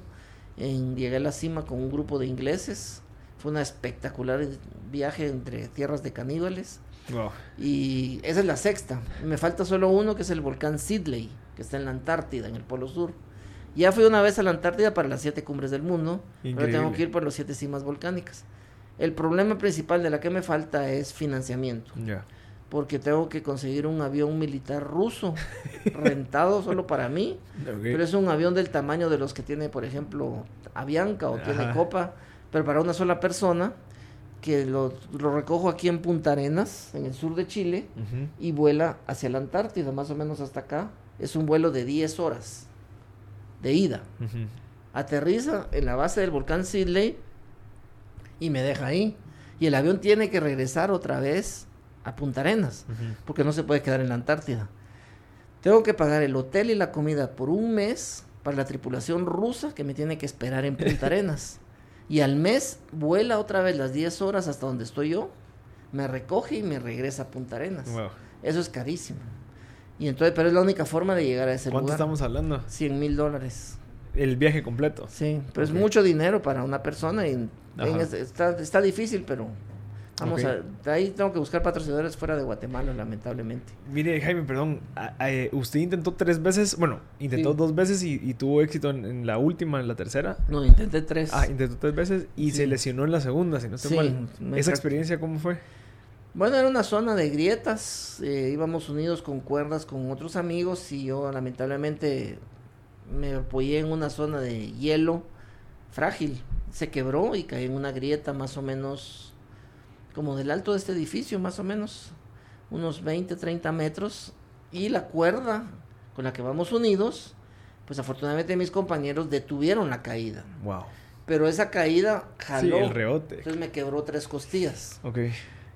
en, llegué a la cima con un grupo de ingleses. Fue una espectacular viaje entre tierras de caníbales. Y esa es la sexta. Me falta solo uno que es el volcán Sidley, que está en la Antártida, en el Polo Sur. Ya fui una vez a la Antártida para las siete cumbres del mundo, pero tengo que ir por las siete cimas volcánicas. El problema principal de la que me falta es financiamiento porque tengo que conseguir un avión militar ruso *laughs* rentado solo para mí, pero es un avión del tamaño de los que tiene, por ejemplo, Avianca o tiene Copa, pero para una sola persona, que lo, recojo aquí en Punta Arenas, en el sur de Chile, y vuela hacia la Antártida, más o menos hasta acá. Es un vuelo de 10 horas de ida. Aterriza en la base del volcán Sidley y me deja ahí. Y el avión tiene que regresar otra vez a Punta Arenas, porque no se puede quedar en la Antártida. Tengo que pagar el hotel y la comida por un mes para la tripulación rusa que me tiene que esperar en Punta *laughs* Arenas. Y al mes vuela otra vez las 10 horas hasta donde estoy yo, me recoge y me regresa a Punta Arenas. Eso es carísimo. Y entonces, pero es la única forma de llegar a ese lugar. ¿Cuánto estamos hablando? 100 mil dólares. El viaje completo. Sí, pero es mucho dinero para una persona y está, está difícil, pero Vamos a, ahí tengo que buscar patrocinadores fuera de Guatemala, lamentablemente. Mire, Jaime, perdón, usted intentó tres veces, bueno, intentó dos veces y, tuvo éxito en, la última, en la tercera. No, intenté tres. Ah, intentó tres veces y se lesionó en la segunda, si no estoy mal. ¿Esa experiencia cómo fue? Bueno, era una zona de grietas, eh, íbamos unidos con cuerdas con otros amigos y yo lamentablemente me apoyé en una zona de hielo frágil, se quebró y caí en una grieta más o menos como del alto de este edificio, más o menos, unos 20, 30 metros, y la cuerda con la que vamos unidos, pues afortunadamente mis compañeros detuvieron la caída. Wow. Pero esa caída jaló. Sí, el rebote. Entonces me quebró tres costillas. Ok.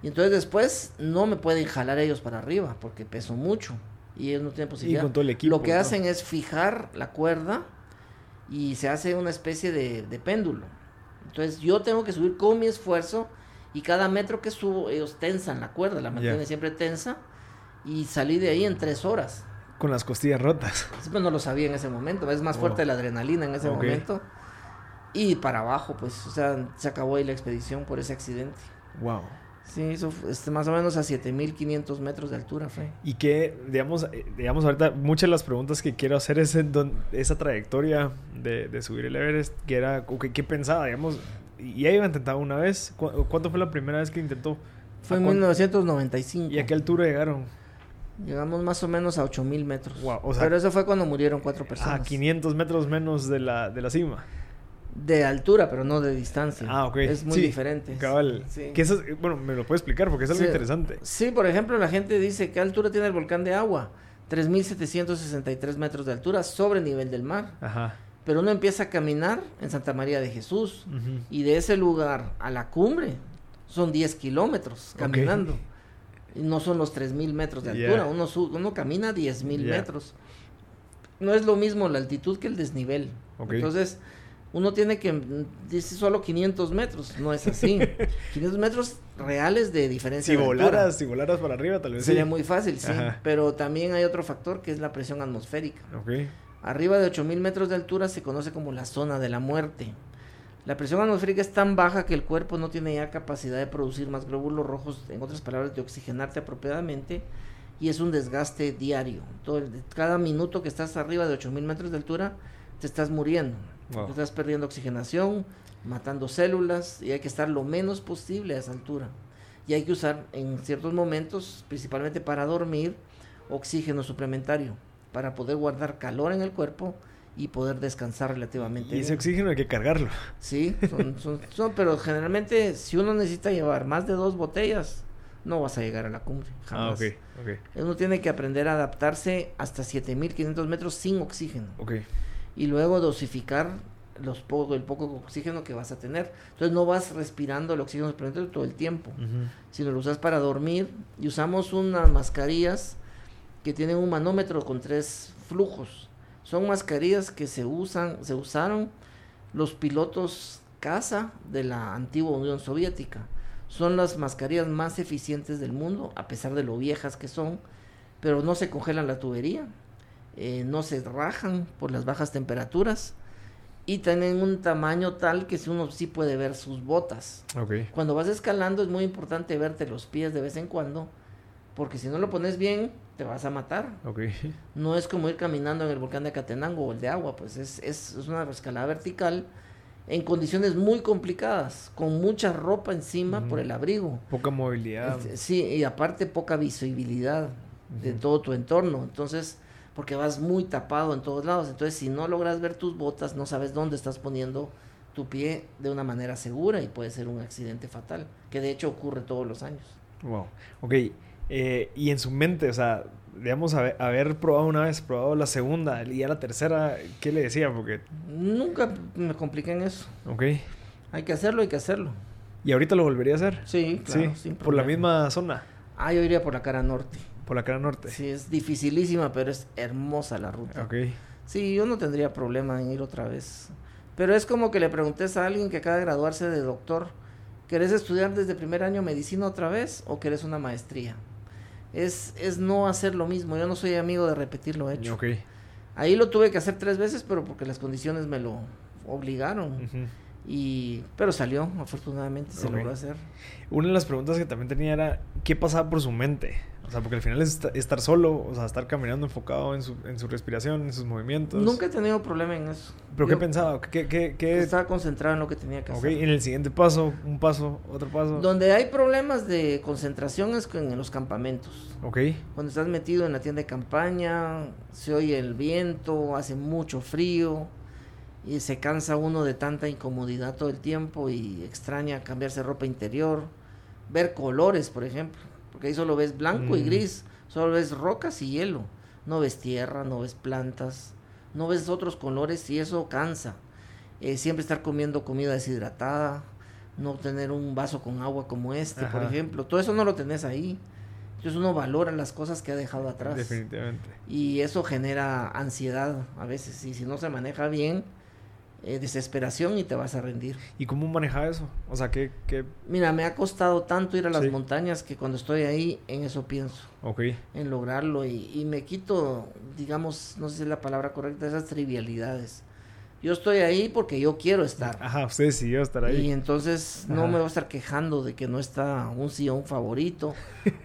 Y entonces después no me pueden jalar ellos para arriba porque peso mucho y ellos no tienen posibilidad. Y con todo el equipo, Lo que hacen es fijar la cuerda y se hace una especie de, de péndulo. Entonces yo tengo que subir con mi esfuerzo y cada metro que subo, ellos tensan la cuerda, la mantienen siempre tensa. Y salí de ahí en tres horas. Con las costillas rotas. Siempre no lo sabía en ese momento. Es más fuerte la adrenalina en ese momento. Y para abajo, pues, o sea, se acabó ahí la expedición por ese accidente. Wow. Sí, eso este, más o menos a 7500 metros de altura fue. Y que, digamos, eh, digamos, ahorita muchas de las preguntas que quiero hacer es en esa trayectoria de, de, subir el Everest, que era, ¿qué, qué pensaba? Digamos, ¿Y ya iba a intentar una vez? ¿Cuánto fue la primera vez que intentó? Fue en 1995. ¿Y a qué altura llegaron? Llegamos más o menos a 8000 metros. Pero eso fue cuando murieron cuatro personas. A 500 metros menos de la, de la cima. De altura, pero no de distancia. Ah, ok. Es muy diferente. Cabal. Que eso, bueno, me lo puede explicar porque es algo interesante. Sí, por ejemplo, la gente dice, ¿qué altura tiene el volcán de agua? 3.763 metros de altura sobre nivel del mar. Ajá. Pero uno empieza a caminar en Santa María de Jesús y de ese lugar a la cumbre son 10 kilómetros caminando. Y no son los 3.000 metros de altura, uno, uno camina 10.000 mil metros. No es lo mismo la altitud que el desnivel. Entonces, uno tiene que, dice solo 500 metros, no es así. *laughs* 500 metros reales de diferencia. Si volaras, si volaras para arriba tal vez. Sería muy fácil, sí. Pero también hay otro factor que es la presión atmosférica. Okay. Arriba de 8.000 metros de altura se conoce como la zona de la muerte. La presión atmosférica es tan baja que el cuerpo no tiene ya capacidad de producir más glóbulos rojos, en otras palabras, de oxigenarte apropiadamente, y es un desgaste diario. Todo cada minuto que estás arriba de 8.000 metros de altura, te estás muriendo. Estás perdiendo oxigenación, matando células, y hay que estar lo menos posible a esa altura. Y hay que usar en ciertos momentos, principalmente para dormir, oxígeno suplementario para poder guardar calor en el cuerpo y poder descansar relativamente. Y ese oxígeno hay que cargarlo. Sí, son, pero generalmente si uno necesita llevar más de dos botellas, no vas a llegar a la cumbre. Ah, ok, Uno tiene que aprender a adaptarse hasta 7500 metros sin oxígeno. Ok. Y luego dosificar los poco, el poco oxígeno que vas a tener. Entonces no vas respirando el oxígeno todo el tiempo, sino lo usas para dormir y usamos unas mascarillas que tienen un manómetro con tres flujos. Son mascarillas que se usan, se usaron los pilotos caza de la antigua Unión Soviética. Son las mascarillas más eficientes del mundo, a pesar de lo viejas que son, pero no se congelan la tubería, eh, no se rajan por las bajas temperaturas y tienen un tamaño tal que uno sí puede ver sus botas. Cuando vas escalando es muy importante verte los pies de vez en cuando, porque si no lo pones bien, te vas a matar. No es como ir caminando en el volcán de Catenango o el de agua, pues es, es, es una escalada vertical en condiciones muy complicadas, con mucha ropa encima por el abrigo. Poca movilidad. Este, sí, y aparte poca visibilidad de todo tu entorno. Entonces, porque vas muy tapado en todos lados. Entonces, si no logras ver tus botas, no sabes dónde estás poniendo tu pie de una manera segura y puede ser un accidente fatal, que de hecho ocurre todos los años. Wow. Ok. Eh, y en su mente, o sea, digamos, haber, haber, probado una vez, probado la segunda y ya la tercera, ¿qué le decía? Porque... Nunca me compliqué en eso. Ok. Hay que hacerlo, hay que hacerlo. ¿Y ahorita lo volvería a hacer? Sí, claro. Sí, por la misma zona. Ah, yo iría por la cara norte. ¿Por la cara norte? Sí, es dificilísima, pero es hermosa la ruta. Ok. Sí, yo no tendría problema en ir otra vez. Pero es como que le preguntes a alguien que acaba de graduarse de doctor, ¿querés estudiar desde primer año medicina otra vez o querés una maestría? Es, es no hacer lo mismo. Yo no soy amigo de repetir lo hecho. Ahí lo tuve que hacer tres veces, pero porque las condiciones me lo obligaron. Y, pero salió, afortunadamente se logró hacer. Una de las preguntas que también tenía era, ¿qué pasaba por su mente? O sea, porque al final es esta- estar solo, o sea, estar caminando enfocado en su, en su respiración, en sus movimientos. Nunca he tenido problema en eso. ¿Pero Yo qué pensaba? ¿Qué, qué, qué- Estaba concentrado en lo que tenía que Ok, hacer. en el siguiente paso, un paso, otro paso. Donde hay problemas de concentración es en los campamentos. Ok, Cuando estás metido en la tienda de campaña, se oye el viento, hace mucho frío y se cansa uno de tanta incomodidad todo el tiempo y extraña cambiarse ropa interior, ver colores, por ejemplo, porque ahí solo ves blanco y Mm. gris, solo ves rocas y hielo, no ves tierra, no ves plantas, no ves otros colores y eso cansa. Eh, siempre estar comiendo comida deshidratada, no tener un vaso con agua como este, por ejemplo, todo eso no lo tenés ahí. Entonces uno valora las cosas que ha dejado atrás. definitivamente. Y eso genera ansiedad a veces. Y si no se maneja bien, eh, desesperación y te vas a rendir. ¿Y cómo maneja eso? O sea, ¿qué, qué? Mira, me ha costado tanto ir a las Sí. montañas que cuando estoy ahí, en eso pienso, Ok, en lograrlo. Y, y me quito, digamos, no sé si es la palabra correcta, esas trivialidades. Yo estoy ahí porque yo quiero estar. ajá, usted decidió estar ahí. Y entonces no me voy a estar quejando de que no está un sillón favorito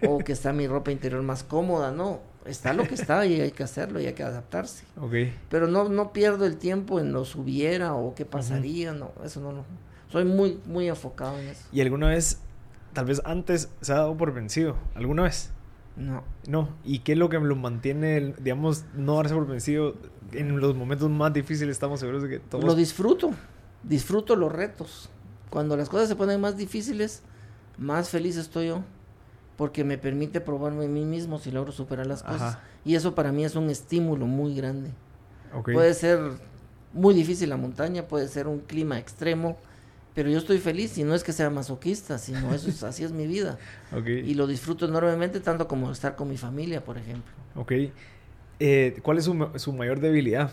o que está mi ropa interior más cómoda, no. Está lo que está y hay que hacerlo y hay que adaptarse. Ok, Pero no, no pierdo el tiempo en lo subiera o qué pasaría, no, eso no lo... Soy muy, muy enfocado en eso. ¿y alguna vez, tal vez antes, se ha dado por vencido? ¿Alguna vez? No. No. ¿Y qué es lo que lo mantiene, digamos, no darse por vencido en los momentos más difíciles? Estamos seguros de que todos... Lo disfruto, disfruto los retos. Cuando las cosas se ponen más difíciles, más feliz estoy yo. Porque me permite probarme a mí mismo si logro superar las cosas. Ajá. Y eso para mí es un estímulo muy grande. Puede ser muy difícil la montaña, puede ser un clima extremo, pero yo estoy feliz y no es que sea masoquista, sino eso es, así es mi vida. *laughs* Y lo disfruto enormemente, tanto como estar con mi familia, por ejemplo. Ok. Eh, ¿Cuál es su, su mayor debilidad?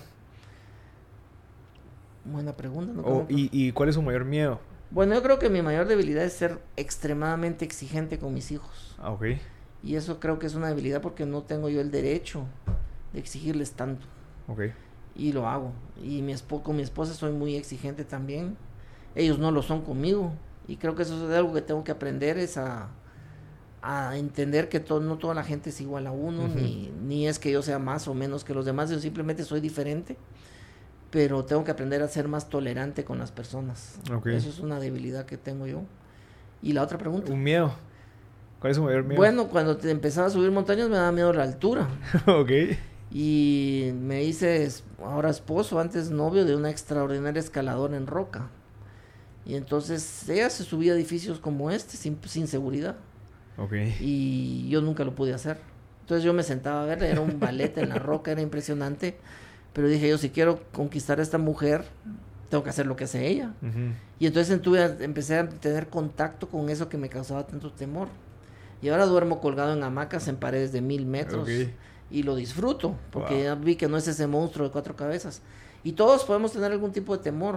Buena pregunta, ¿no? O- ¿Cómo- y, ¿Y cuál es su mayor miedo? Bueno, yo creo que mi mayor debilidad es ser extremadamente exigente con mis hijos. Ah, ok. Y eso creo que es una debilidad porque no tengo yo el derecho de exigirles tanto. Ok. Y lo hago. Y mi espo con mi esposa soy muy exigente también. Ellos no lo son conmigo. Y creo que eso es algo que tengo que aprender, es a, a entender que to- no toda la gente es igual a uno, ni, ni es que yo sea más o menos que los demás, yo simplemente soy diferente. Pero tengo que aprender a ser más tolerante con las personas. Ok. Eso es una debilidad que tengo yo. Y la otra pregunta. Un miedo. ¿Cuál es su mayor miedo? Bueno, cuando te empezaba a subir montañas me daba miedo la altura. *laughs* ok. Y me hice ahora esposo, antes novio de una extraordinaria escaladora en roca. Y entonces ella se subía a edificios como este sin, sin seguridad. Ok. Y yo nunca lo pude hacer. Entonces yo me sentaba a verla, era un ballet en la roca, era impresionante. Pero dije yo, si quiero conquistar a esta mujer, tengo que hacer lo que hace ella. Y entonces entuve- empecé a tener contacto con eso que me causaba tanto temor. Y ahora duermo colgado en hamacas en paredes de mil metros. Y lo disfruto, porque Wow. ya vi que no es ese monstruo de cuatro cabezas. Y todos podemos tener algún tipo de temor.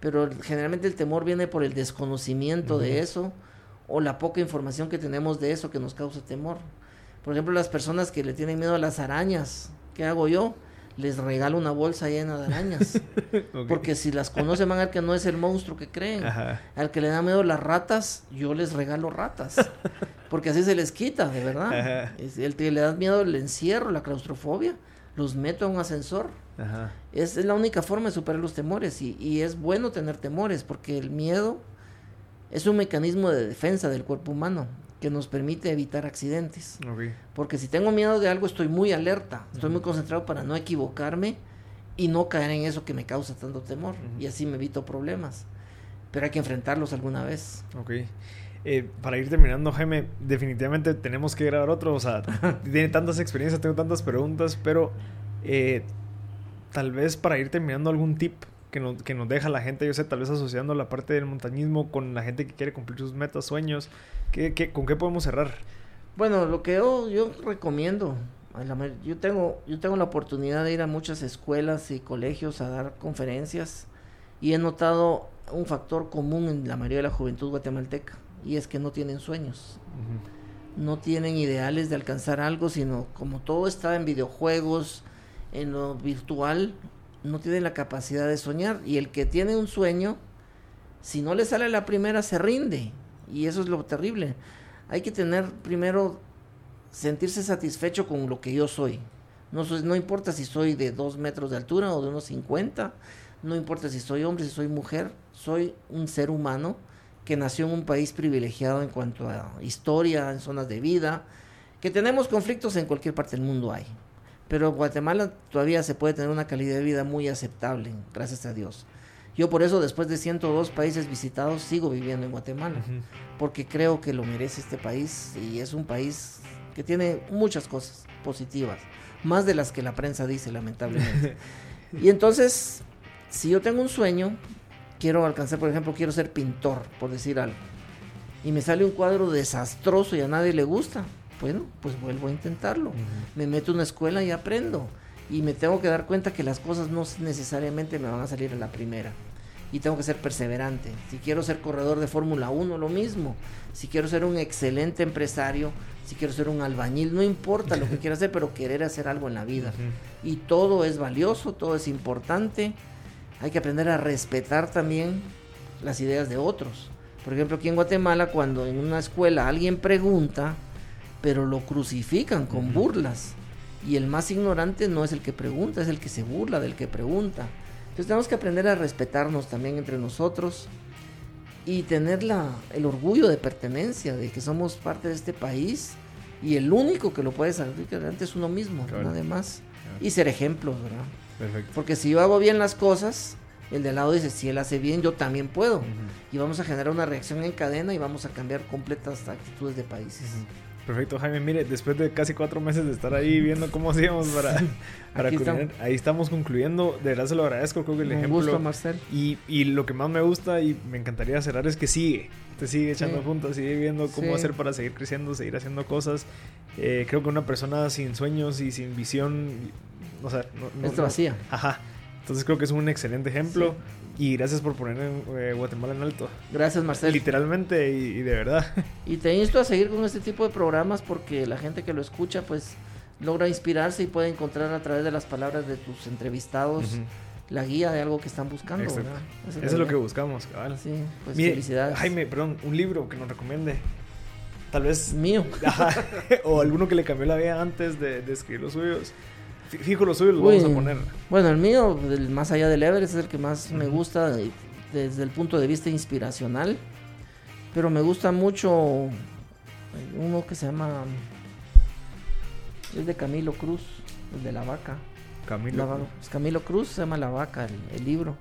Pero generalmente el temor viene por el desconocimiento de eso o la poca información que tenemos de eso que nos causa temor. Por ejemplo, las personas que le tienen miedo a las arañas, ¿qué hago yo? Les regalo una bolsa llena de arañas. *laughs* Porque si las conocen van a ver que no es el monstruo que creen. Ajá. Al que le da miedo las ratas, yo les regalo ratas. *laughs* Porque así se les quita, de verdad. Es- El que le da miedo el encierro, la claustrofobia, los meto en un ascensor. Ajá. Es, es la única forma de superar los temores. Y, y es bueno tener temores, porque el miedo es un mecanismo de defensa del cuerpo humano que nos permite evitar accidentes. Porque si tengo miedo de algo, estoy muy alerta, estoy muy concentrado para no equivocarme y no caer en eso que me causa tanto temor. Y así me evito problemas. Pero hay que enfrentarlos alguna vez. Ok. Eh, para ir terminando, Jaime, definitivamente tenemos que grabar otro. O sea, *laughs* tiene tantas experiencias, tengo tantas preguntas, pero eh, tal vez para ir terminando algún tip que nos, que nos deja la gente, yo sé, tal vez asociando la parte del montañismo con la gente que quiere cumplir sus metas, sueños, ¿qué, qué, con qué podemos cerrar? Bueno, lo que yo, yo recomiendo, yo tengo, yo tengo la oportunidad de ir a muchas escuelas y colegios a dar conferencias y he notado un factor común en la mayoría de la juventud guatemalteca y es que no tienen sueños. No tienen ideales de alcanzar algo, sino como todo está en videojuegos, en lo virtual, no tienen la capacidad de soñar. Y el que tiene un sueño, si no le sale la primera, se rinde. Y eso es lo terrible. Hay que tener primero, sentirse satisfecho con lo que yo soy. No, no importa si soy de dos metros de altura o de unos 50, no importa si soy hombre, si soy mujer, soy un ser humano que nació en un país privilegiado en cuanto a historia, en zonas de vida, que tenemos conflictos en cualquier parte del mundo hay. Pero en Guatemala todavía se puede tener una calidad de vida muy aceptable, gracias a Dios. Yo por eso después de 102 países visitados sigo viviendo en Guatemala, porque creo que lo merece este país y es un país que tiene muchas cosas positivas, más de las que la prensa dice lamentablemente. *laughs* y entonces, si yo tengo un sueño, quiero alcanzar, por ejemplo, quiero ser pintor, por decir algo, y me sale un cuadro desastroso y a nadie le gusta, bueno, pues vuelvo a intentarlo. Me meto en una escuela y aprendo. Y me tengo que dar cuenta que las cosas no necesariamente me van a salir a la primera. Y tengo que ser perseverante. Si quiero ser corredor de Fórmula 1, lo mismo. Si quiero ser un excelente empresario, si quiero ser un albañil, no importa lo que *laughs* quiera hacer, pero querer hacer algo en la vida. Y todo es valioso, todo es importante hay que aprender a respetar también las ideas de otros. Por ejemplo, aquí en Guatemala, cuando en una escuela alguien pregunta, pero lo crucifican con burlas. Y el más ignorante no es el que pregunta, es el que se burla del que pregunta. Entonces tenemos que aprender a respetarnos también entre nosotros y tener la, el orgullo de pertenencia, de que somos parte de este país y el único que lo puede salir adelante es uno mismo, nada más. Y ser ejemplos, ¿verdad? Porque si yo hago bien las cosas, el de al lado dice, si él hace bien, yo también puedo. Y vamos a generar una reacción en cadena y vamos a cambiar completas actitudes de países. Perfecto, Jaime. Mire, después de casi cuatro meses de estar ahí viendo cómo hacíamos para, para ahí estamos concluyendo. De verdad se lo agradezco, creo que el ejemplo. gusto, Marcel. Y, y, lo que más me gusta y me encantaría cerrar es que sigue. Te sigue echando puntos, sigue viendo cómo hacer para seguir creciendo, seguir haciendo cosas. Eh, creo que una persona sin sueños y sin visión o sea, no, vacía. Ajá. Entonces creo que es un excelente ejemplo. Y gracias por poner eh, Guatemala en alto. Gracias, Marcelo. Literalmente y, de verdad. Y te insto a seguir con este tipo de programas porque la gente que lo escucha, pues, logra inspirarse y puede encontrar a través de las palabras de tus entrevistados la guía de algo que están buscando. Eso es, lo que buscamos, cabal. Sí, pues felicidades. Jaime, perdón, un libro que nos recomiende. Tal vez. Mío. *laughs* o alguno que le cambió la vida antes de, de escribir los suyos. Fijo los suyos los vamos a poner. Bueno, el mío, el más allá del Everest, es el que más me gusta desde el punto de vista inspiracional. Pero me gusta mucho uno que se llama. Es de Camilo Cruz, el de la vaca. Camilo, Cruz. Camilo Cruz se llama La vaca, el, libro.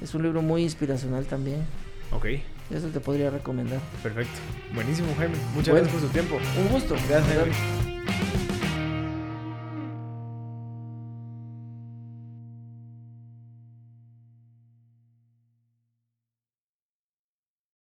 Es un libro muy inspiracional también. Ok. Eso te podría recomendar. Perfecto. Buenísimo, Jaime. Muchas gracias por su tiempo. Un gusto. Gracias, Jaime.